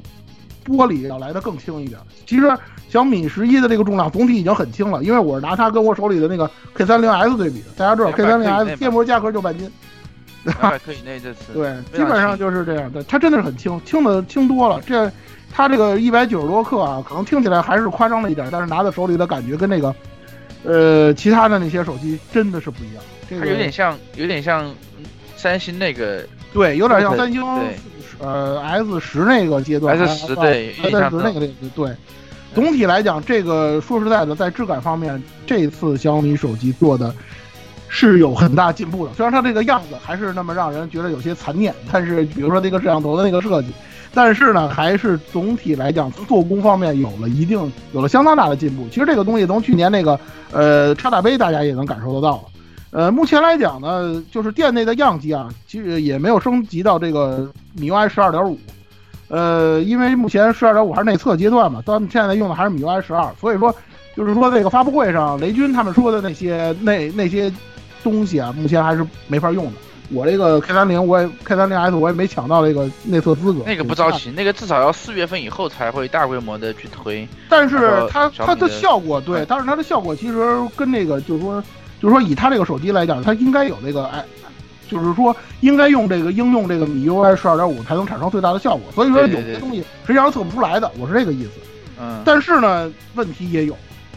玻璃要来的更轻一点。其实小米十一的这个重量总体已经很轻了，因为我是拿它跟我手里的那个 K 三零 S 对比的。大家知道 K 三零 S 贴膜价格就半斤，两百克以内这次对，基本上就是这样的。它真的是很轻，轻的轻多了。这它这个一百九十多克啊，可能听起来还是夸张了一点，但是拿在手里的感觉跟那个呃其他的那些手机真的是不一样。它有点像，有点像三星那个，对，有点像三星，呃，S 十那个阶段，S 十对，S 十那个对对。总体来讲，这个说实在的，在质感方面，这次小米手机做的是有很大进步的。虽然它这个样子还是那么让人觉得有些残念，但是比如说那个摄像头的那个设计，但是呢，还是总体来讲做工方面有了一定有了相当大的进步。其实这个东西从去年那个呃超大杯大家也能感受得到。呃，目前来讲呢，就是店内的样机啊，其实也没有升级到这个米 UI 十二点五，呃，因为目前十二点五还是内测阶段嘛，咱们现在用的还是米 UI 十二，所以说，就是说这个发布会上雷军他们说的那些那那些东西啊，目前还是没法用的。我这个 K 三零，我也 K 三零 S，我也没抢到这个内测资格。那个不着急，那个至少要四月份以后才会大规模的去推。但是它它的效果，对，但是它的效果其实跟那个就是说。就是说，以它这个手机来讲，它应该有那个哎，就是说应该用这个应用这个米 UI 十二点五才能产生最大的效果。所以说有些东西实际上测不出来的，我是这个意思。嗯。但是呢，问题也有，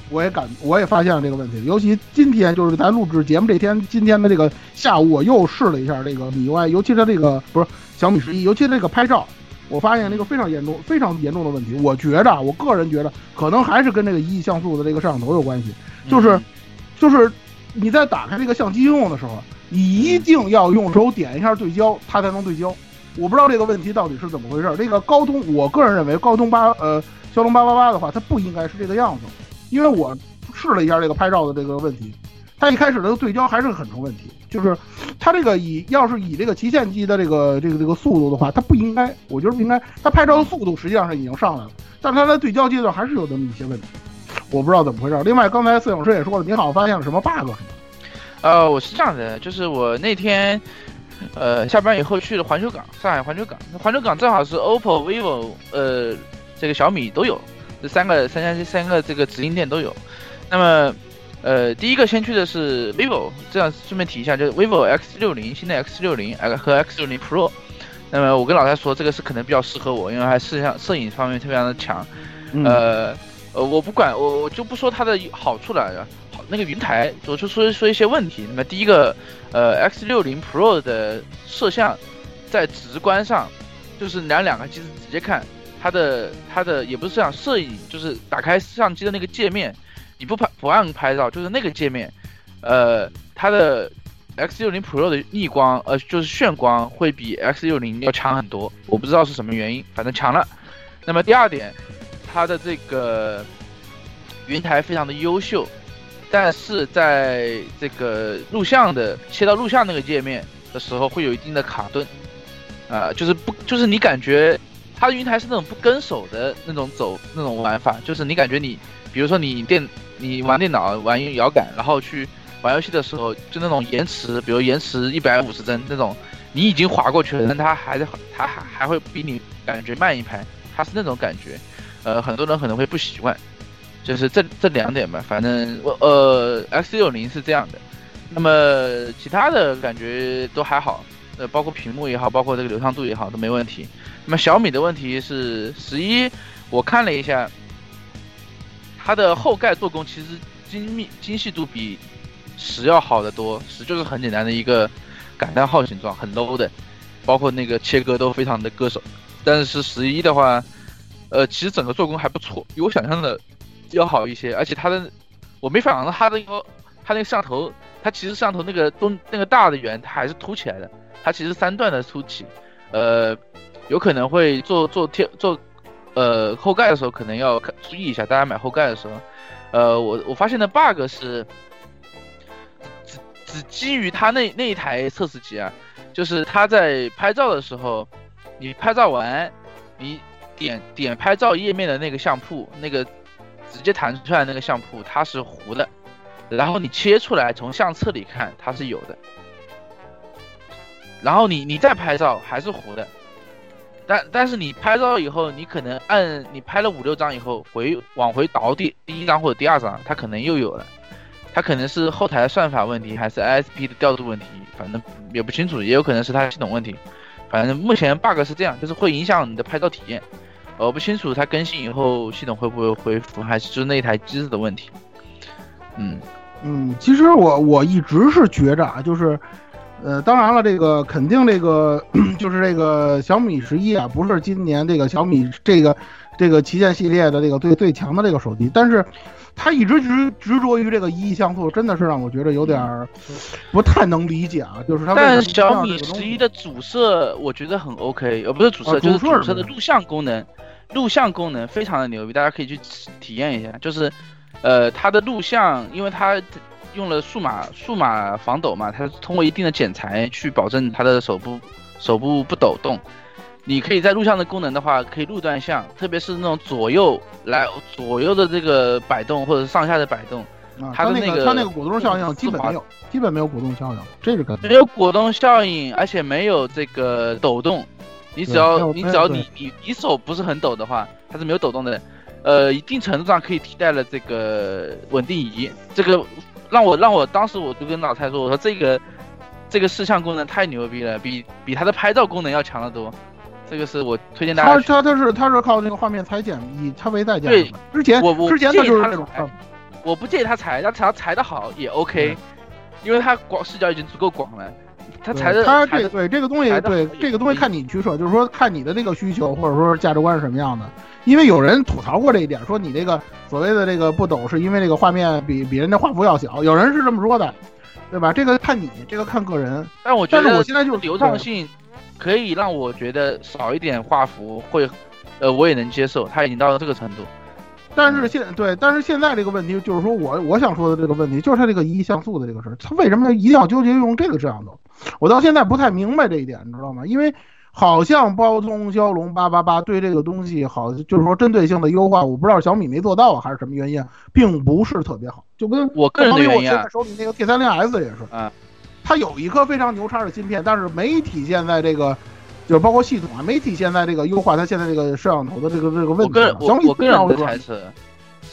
我也感我也发现了这个问题。尤其今天就是咱录制节目这天，今天的这个下午，我又试了一下这个米 UI，尤其它这个不是小米十一，尤其是这个拍照，我发现了一个非常严重、非常严重的问题。我觉着，我个人觉得，可能还是跟这个一亿像素的这个摄像头有关系，就是就是。你在打开这个相机应用的时候，你一定要用手点一下对焦，它才能对焦。我不知道这个问题到底是怎么回事。这个高通，我个人认为高通八呃骁龙八八八的话，它不应该是这个样子。因为我试了一下这个拍照的这个问题，它一开始的对焦还是很成问题。就是它这个以要是以这个旗舰机的这个这个这个速度的话，它不应该，我觉得不应该。它拍照的速度实际上是已经上来了，但是它在对焦阶段还是有这么一些问题。我不知道怎么回事。另外，刚才摄影师也说了，你好像发现了什么 bug 什么？呃，我是这样的，就是我那天，呃，下班以后去了环球港，上海环球港。环球港正好是 OPPO、vivo，呃，这个小米都有，这三个三家三个这个直营店都有。那么，呃，第一个先去的是 vivo，这样顺便提一下，就是 vivo X 六零，新的 X 六零和 X 六零 Pro。那么我跟老蔡说，这个是可能比较适合我，因为还摄像摄影方面特别的强，呃。呃，我不管，我我就不说它的好处了。那个云台，我就说说一些问题。那么第一个，呃，X 六零 Pro 的摄像，在直观上，就是拿两个机子直接看，它的它的也不是摄像，摄影就是打开相机的那个界面，你不拍不按拍照，就是那个界面，呃，它的 X 六零 Pro 的逆光，呃，就是眩光会比 X 六零要强很多。我不知道是什么原因，反正强了。那么第二点。它的这个云台非常的优秀，但是在这个录像的切到录像那个界面的时候，会有一定的卡顿，啊，就是不就是你感觉它的云台是那种不跟手的那种走那种玩法，就是你感觉你，比如说你电你玩电脑玩摇杆，然后去玩游戏的时候，就那种延迟，比如延迟一百五十帧那种你已经滑过去了，但它还在，它还还会比你感觉慢一拍，它是那种感觉。呃，很多人可能会不习惯，就是这这两点吧。反正我呃 X 六零是这样的，那么其他的感觉都还好，呃，包括屏幕也好，包括这个流畅度也好都没问题。那么小米的问题是十一，我看了一下，它的后盖做工其实精密精细度比十要好得多，十就是很简单的一个感叹号形状，很 low 的，包括那个切割都非常的割手。但是十一的话。呃，其实整个做工还不错，比我想象的要好一些。而且它的，我没想到它的一个，它那个摄像头，它其实摄像头那个中那个大的圆，它还是凸起来的。它其实三段的凸起，呃，有可能会做做贴做，呃，后盖的时候可能要注意一下。大家买后盖的时候，呃，我我发现的 bug 是，只只基于它那那一台测试机啊，就是它在拍照的时候，你拍照完，你。点点拍照页面的那个相簿，那个直接弹出来那个相簿，它是糊的。然后你切出来，从相册里看，它是有的。然后你你再拍照还是糊的。但但是你拍照以后，你可能按你拍了五六张以后，回往回倒第第一张或者第二张，它可能又有了。它可能是后台算法问题，还是 ISP 的调度问题，反正也不清楚，也有可能是它系统问题。反正目前 bug 是这样，就是会影响你的拍照体验。我不清楚它更新以后系统会不会恢复，还是就是那台机子的问题。嗯嗯，其实我我一直是觉着啊，就是，呃，当然了，这个肯定这个 就是这个小米十一啊，不是今年这个小米这个这个旗舰系列的这个最最强的这个手机，但是它一直执执着于这个一亿像素，真的是让我觉得有点不太能理解啊。就是它但小米十一的主摄我觉得很 OK，呃，不是主摄，就是主摄的录像功能。录像功能非常的牛逼，大家可以去体验一下。就是，呃，它的录像，因为它用了数码数码防抖嘛，它通过一定的剪裁去保证它的手部手部不抖动。你可以在录像的功能的话，可以录段像，特别是那种左右来左右的这个摆动或者上下的摆动，它的那个它那个果冻效应基本没有，基本没有果冻效应，这是没有果冻效应，而且没有这个抖动。你只要你只要你你你手不是很抖的话，它是没有抖动的，呃，一定程度上可以替代了这个稳定仪。这个让我让我当时我就跟老蔡说，我说这个这个视像功能太牛逼了，比比它的拍照功能要强得多。这个是我推荐大家。它它它是它是靠那个画面裁剪以它为代价。对，之前我我之前就是那种，我不建议他裁，他裁裁的好也 OK，因为它广视角已经足够广了。他裁的，他这对这个东西，对这个东西看你取舍，就是说看你的那个需求或者说价值观是什么样的。因为有人吐槽过这一点，说你这个所谓的这个不抖，是因为这个画面比比人家画幅要小，有人是这么说的，对吧？这个看你，这个看个人。但我觉得，我现在就是流畅性可以让我觉得少一点画幅会，呃，我也能接受。他已经到了这个程度。但是现对，但是现在这个问题就是说我我想说的这个问题，就是他这个一亿像素的这个事儿，它为什么一定要纠结用这个摄像头？我到现在不太明白这一点，你知道吗？因为好像包通骁龙八八八对这个东西好，就是说针对性的优化，我不知道小米没做到啊，还是什么原因，并不是特别好。就跟我个人的原因，我现在手里那个 T 三零 S 也是，啊，它有一颗非常牛叉的芯片，但是没体现在这个，就是包括系统啊，没体现在这个优化它现在这个摄像头的这个这个问题。小米我个人的猜测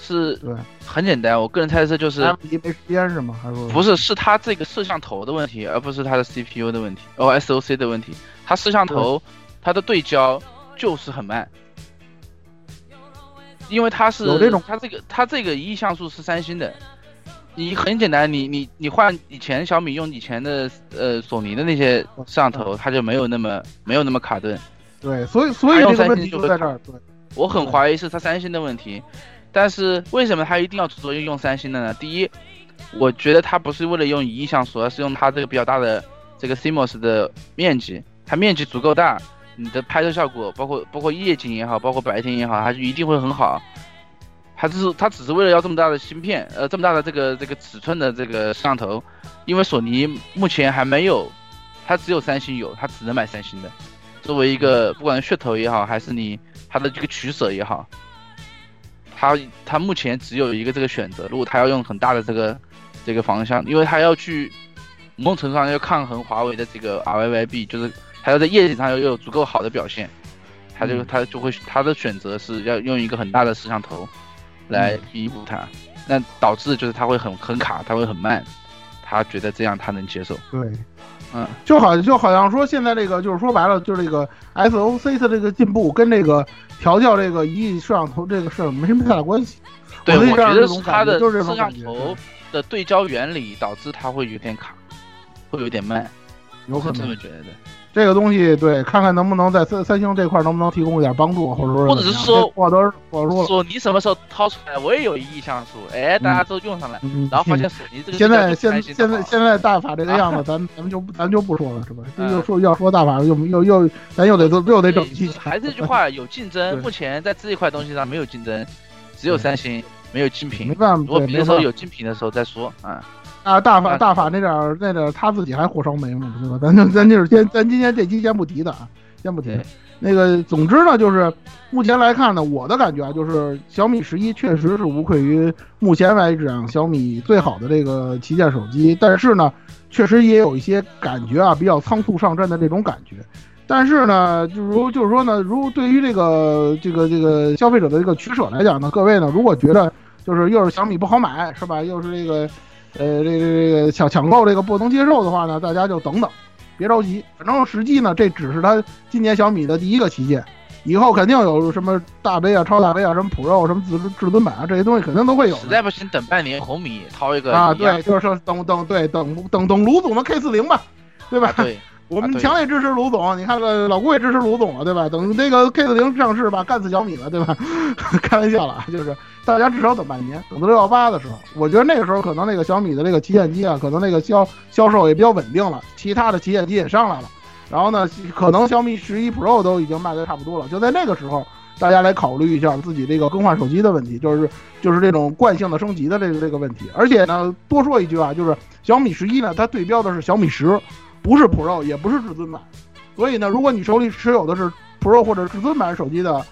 是，对，很简单，我个人猜测就是没时间是吗？还是不是？是它这个摄像头的问题，而不是它的 CPU 的问题，哦，SOC 的问题。它摄像头它的对焦就是很慢，因为它是有这种，它这个它这个一亿像素是三星的，你很简单，你你你换以前小米用以前的呃索尼的那些摄像头，它就没有那么没有那么卡顿。对，所以所以这个问题就在这儿。对，我很怀疑是它三星的问题。但是为什么他一定要执着重用三星的呢？第一，我觉得他不是为了用一亿像素，而是用它这个比较大的这个 CMOS 的面积，它面积足够大，你的拍摄效果，包括包括夜景也好，包括白天也好，它就一定会很好。它只是它只是为了要这么大的芯片，呃，这么大的这个这个尺寸的这个摄像头，因为索尼目前还没有，它只有三星有，它只能买三星的。作为一个不管是噱头也好，还是你它的这个取舍也好。他他目前只有一个这个选择，如果他要用很大的这个这个方向，因为他要去某种程度上要抗衡华为的这个 RYYB，就是他要在业绩上要有足够好的表现，他就他就会他的选择是要用一个很大的摄像头来弥补它，那导致就是他会很很卡，他会很慢，他觉得这样他能接受。对，嗯，就好就好像说现在这个就是说白了，就是这个 SOC 的这个进步跟这个调教这个一亿摄像头这个事儿没什么太大关系。对，我觉得这种感觉是它的就是摄像头的对焦原理导致它会有点卡，会有点慢，有可能是这么觉得的。这个东西对，看看能不能在三三星这块能不能提供一点帮助，或者说或者是说我都我说了，说你什么时候掏出来，我也有一亿像素，哎，大家都用上了，嗯然后发现索尼这个现在机现现在现在大法这个样子，咱咱们就咱就不说了，是吧？又说要说大法，又又又咱又得又得整期，还是这句话，有竞争。目前在这一块东西上没有竞争，只有三星，没有竞品。没办法如果对没办法别的时候有竞品的时候再说啊。啊，大法大法那点儿那点儿他自己还火烧眉毛呢，对吧？咱就咱就是先咱今天这期先不提的啊，先不提。那个，总之呢，就是目前来看呢，我的感觉啊，就是小米十一确实是无愧于目前为止啊小米最好的这个旗舰手机，但是呢，确实也有一些感觉啊，比较仓促上阵的这种感觉。但是呢，就如就是说呢，如对于这个这个这个消费者的这个取舍来讲呢，各位呢，如果觉得就是又是小米不好买，是吧？又是这个呃，这个这个抢抢购这个不能接受的话呢，大家就等等，别着急。反正实际呢，这只是它今年小米的第一个旗舰，以后肯定有什么大杯啊、超大杯啊、什么 Pro、什么至至尊版啊，这些东西肯定都会有的。实在不行，等半年红米掏一个啊，对，就是说等等对等等等卢总的 K 四零吧，对吧？啊对，我们强烈支持卢总，你看个老顾也支持卢总了，对吧？等这个 K 四零上市吧，干死小米了，对吧？开玩笑了，啊，就是大家至少等半年，等到六幺八的时候，我觉得那个时候可能那个小米的这个旗舰机啊，可能那个销销售也比较稳定了，其他的旗舰机也上来了，然后呢，可能小米十一 Pro 都已经卖的差不多了，就在那个时候。大家来考虑一下自己这个更换手机的问题，就是就是这种惯性的升级的这个这个问题。而且呢，多说一句啊，就是小米十一呢，它对标的是小米十，不是 Pro，也不是至尊版。所以呢，如果你手里持有的是 Pro 或者至尊版手机的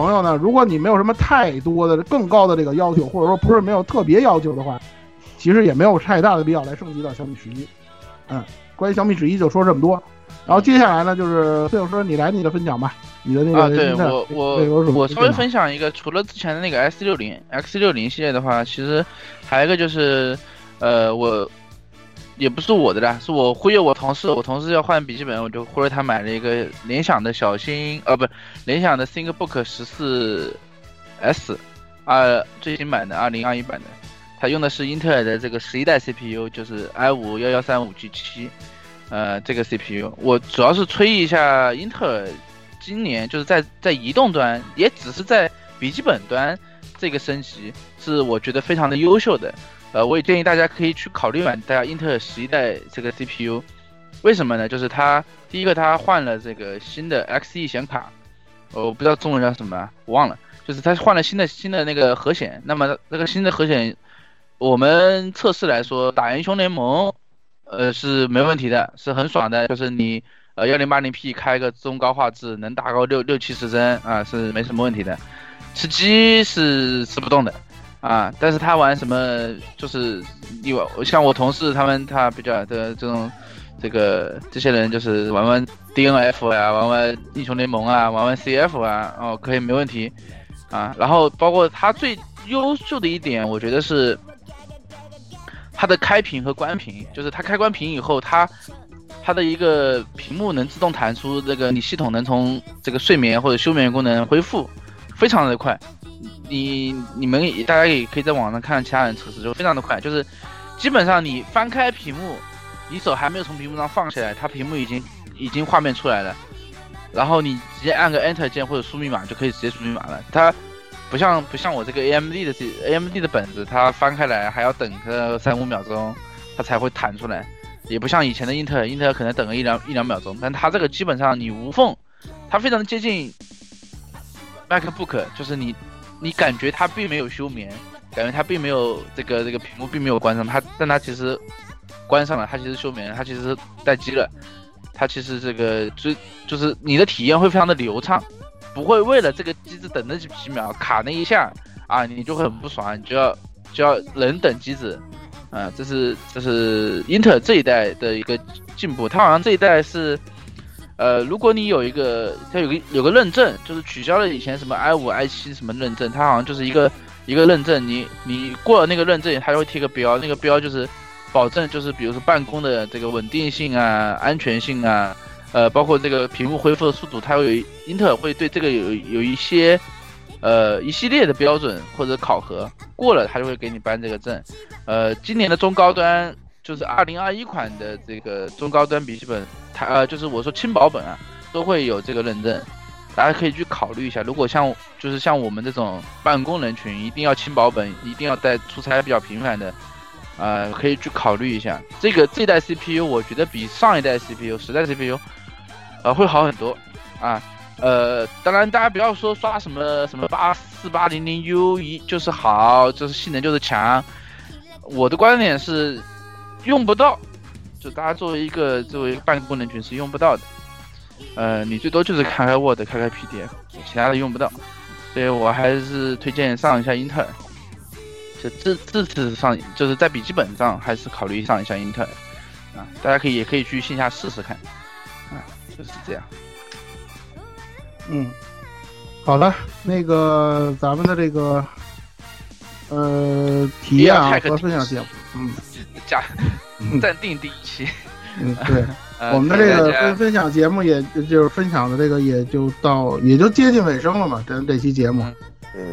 朋友呢，如果你没有什么太多的更高的这个要求，或者说不是没有特别要求的话，其实也没有太大的必要来升级到小米十一。嗯，关于小米十一就说这么多。然后接下来呢，就是费老师，你来你的分享吧，你的那个啊，对我我我稍微分享一个，除了之前的那个 S 六零 X 六零系列的话，其实还有一个就是，呃，我也不是我的啦，是我忽悠我同事，我同事要换笔记本，我就忽悠他买了一个联想的小新，呃，不，联想的 ThinkBook 十四 S，啊，最新版的二零二一版的，它用的是英特尔的这个十一代 CPU，就是 i 五幺幺三五 G 七。呃，这个 CPU 我主要是吹一下英特尔，今年就是在在移动端，也只是在笔记本端这个升级是我觉得非常的优秀的。呃，我也建议大家可以去考虑买大家英特尔十一代这个 CPU，为什么呢？就是它第一个它换了这个新的 XE 显卡，我不知道中文叫什么，我忘了，就是它换了新的新的那个核显，那么那个新的核显，我们测试来说打英雄联盟。呃，是没问题的，是很爽的。就是你呃幺零八零 P 开个中高画质，能打个六六七十帧啊，是没什么问题的。吃鸡是吃不动的啊，但是他玩什么就是你玩像我同事他们，他比较的这种这个这些人就是玩玩 DNF 呀、玩玩英雄联盟啊，玩玩 CF 啊，哦可以没问题啊。然后包括他最优秀的一点，我觉得是。它的开屏和关屏，就是它开关屏以后，它它的一个屏幕能自动弹出这个你系统能从这个睡眠或者休眠功能恢复，非常的快。你你们大家也可以在网上看其他人测试，就非常的快，就是基本上你翻开屏幕，你手还没有从屏幕上放下来，它屏幕已经已经画面出来了，然后你直接按个 Enter 键或者输密码就可以直接输密码了。它不像不像我这个 AMD 的这 AMD 的本子，它翻开来还要等个三五秒钟，它才会弹出来，也不像以前的英特尔，英特尔可能等个一两一两秒钟，但它这个基本上你无缝，它非常的接近 MacBook，就是你你感觉它并没有休眠，感觉它并没有这个这个屏幕并没有关上，它但它其实关上了，它其实休眠，它其实待机了，它其实这个就就是你的体验会非常的流畅。不会为了这个机子等那几几秒卡那一下啊，你就会很不爽，你就要就要冷等机子啊，这是这是英特尔这一代的一个进步，它好像这一代是，呃，如果你有一个它有个有个认证，就是取消了以前什么 i 五 i 七什么认证，它好像就是一个一个认证，你你过了那个认证，它就会贴个标，那个标就是保证就是比如说办公的这个稳定性啊、安全性啊，呃，包括这个屏幕恢复的速度，它会有英特尔会对这个有有一些。呃，一系列的标准或者考核过了，他就会给你颁这个证。呃，今年的中高端就是二零二一款的这个中高端笔记本，它呃就是我说轻薄本啊，都会有这个认证，大家可以去考虑一下。如果像就是像我们这种办公人群，一定要轻薄本，一定要带出差比较频繁的，呃，可以去考虑一下。这个这代 CPU 我觉得比上一代 CPU 十代 CPU，呃，会好很多啊。呃，当然，大家不要说刷什么什么八四八零零 U 一就是好，就是性能就是强。我的观点是用不到，就大家作为一个作为办公人群是用不到的。呃，你最多就是开开 Word，开开 PDF，其他的用不到。所以我还是推荐上一下英特尔。就这这次上就是在笔记本上还是考虑上一下英特尔啊，大家可以也可以去线下试试看啊，就是这样。嗯，好了，那个咱们的这个呃体验啊和分享节目，嗯，加暂定第一期，嗯，对，我们的这个分分享节目也就是分享的这个也就到也就接近尾声了嘛，咱这期节目，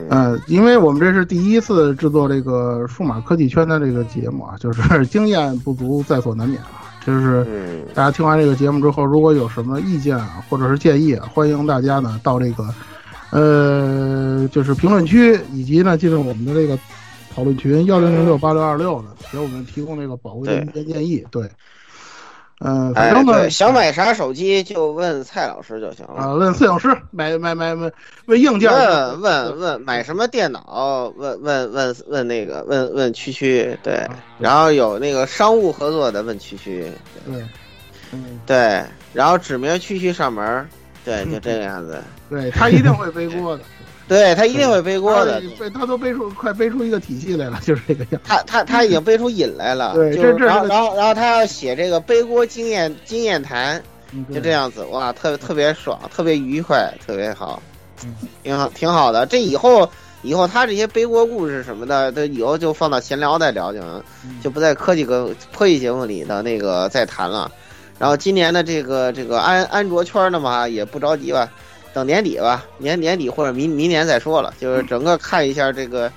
嗯，因为我们这是第一次制作这个数码科技圈的这个节目啊，就是 经验不足在所难免啊。就是大家听完这个节目之后，如果有什么意见啊，或者是建议，欢迎大家呢到这个，呃，就是评论区，以及呢进入我们的这个讨论群幺零零六八六二六呢，给我们提供那个宝贵的意见建议。对。嗯，反正呢，想买啥手机就问蔡老师就行了啊。问摄影师，买买买买问硬件。问问问买什么电脑？问问问问那个问问区区对，然后有那个商务合作的问区区对，嗯对，然后指明区区上门，对，就这个样子。对他一定会背锅的。对他一定会背锅的，背他都背出快背出一个体系来了，就是这个样。他他他 已经背出瘾来了，对，这这然后然后然后他要写这个背锅经验经验谈，就这样子，哇，特别特别爽，特别愉快，特别好，挺好挺好的。这以后以后他这些背锅故事什么的，他以后就放到闲聊再聊就行，就不在科技跟科技节目里的那个再谈了。然后今年的这个这个安安卓圈的嘛，也不着急吧。等年底吧，年年底或者明明年再说了，就是整个看一下这个，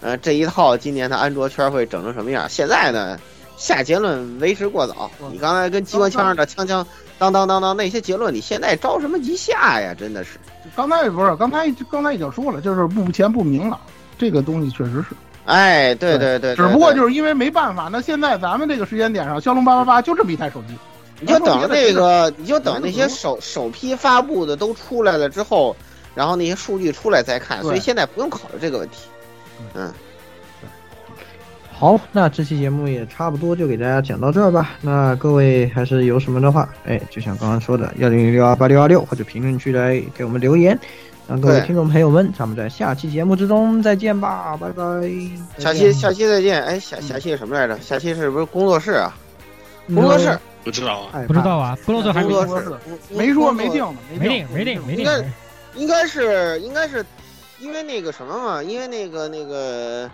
呃，这一套今年的安卓圈会整成什么样。现在呢，下结论为时过早。你刚才跟机关枪似的，枪枪当当当当那些结论，你现在着什么急下呀？真的是。刚才不是，刚才刚才已经说了，就是目前不明朗，这个东西确实是。哎，对对对。只不过就是因为没办法，那现在咱们这个时间点上，骁龙八八八就这么一台手机。你就等那个，你就等那些首首批发布的都出来了之后，然后那些数据出来再看。所以现在不用考虑这个问题。嗯。好，那这期节目也差不多就给大家讲到这儿吧。那各位还是有什么的话，哎，就像刚刚说的，幺零零六二八六二六或者评论区来给我们留言。让各位听众朋友们，咱们在下期节目之中再见吧，拜拜。下期下期再见。哎，下下期什么来着？下期是不是工作室啊？工作室。不知道啊，不知道啊，工作室还没说，没说没定呢，没定没定没定。应该应该是应该是，因为那个什么嘛，因为那个那个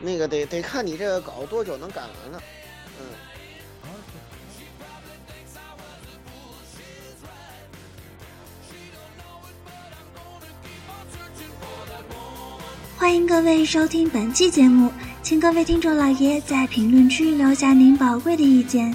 那个得得看你这个稿多久能赶完呢，嗯。欢迎各位收听本期节目，请各位听众老爷在评论区留下您宝贵的意见。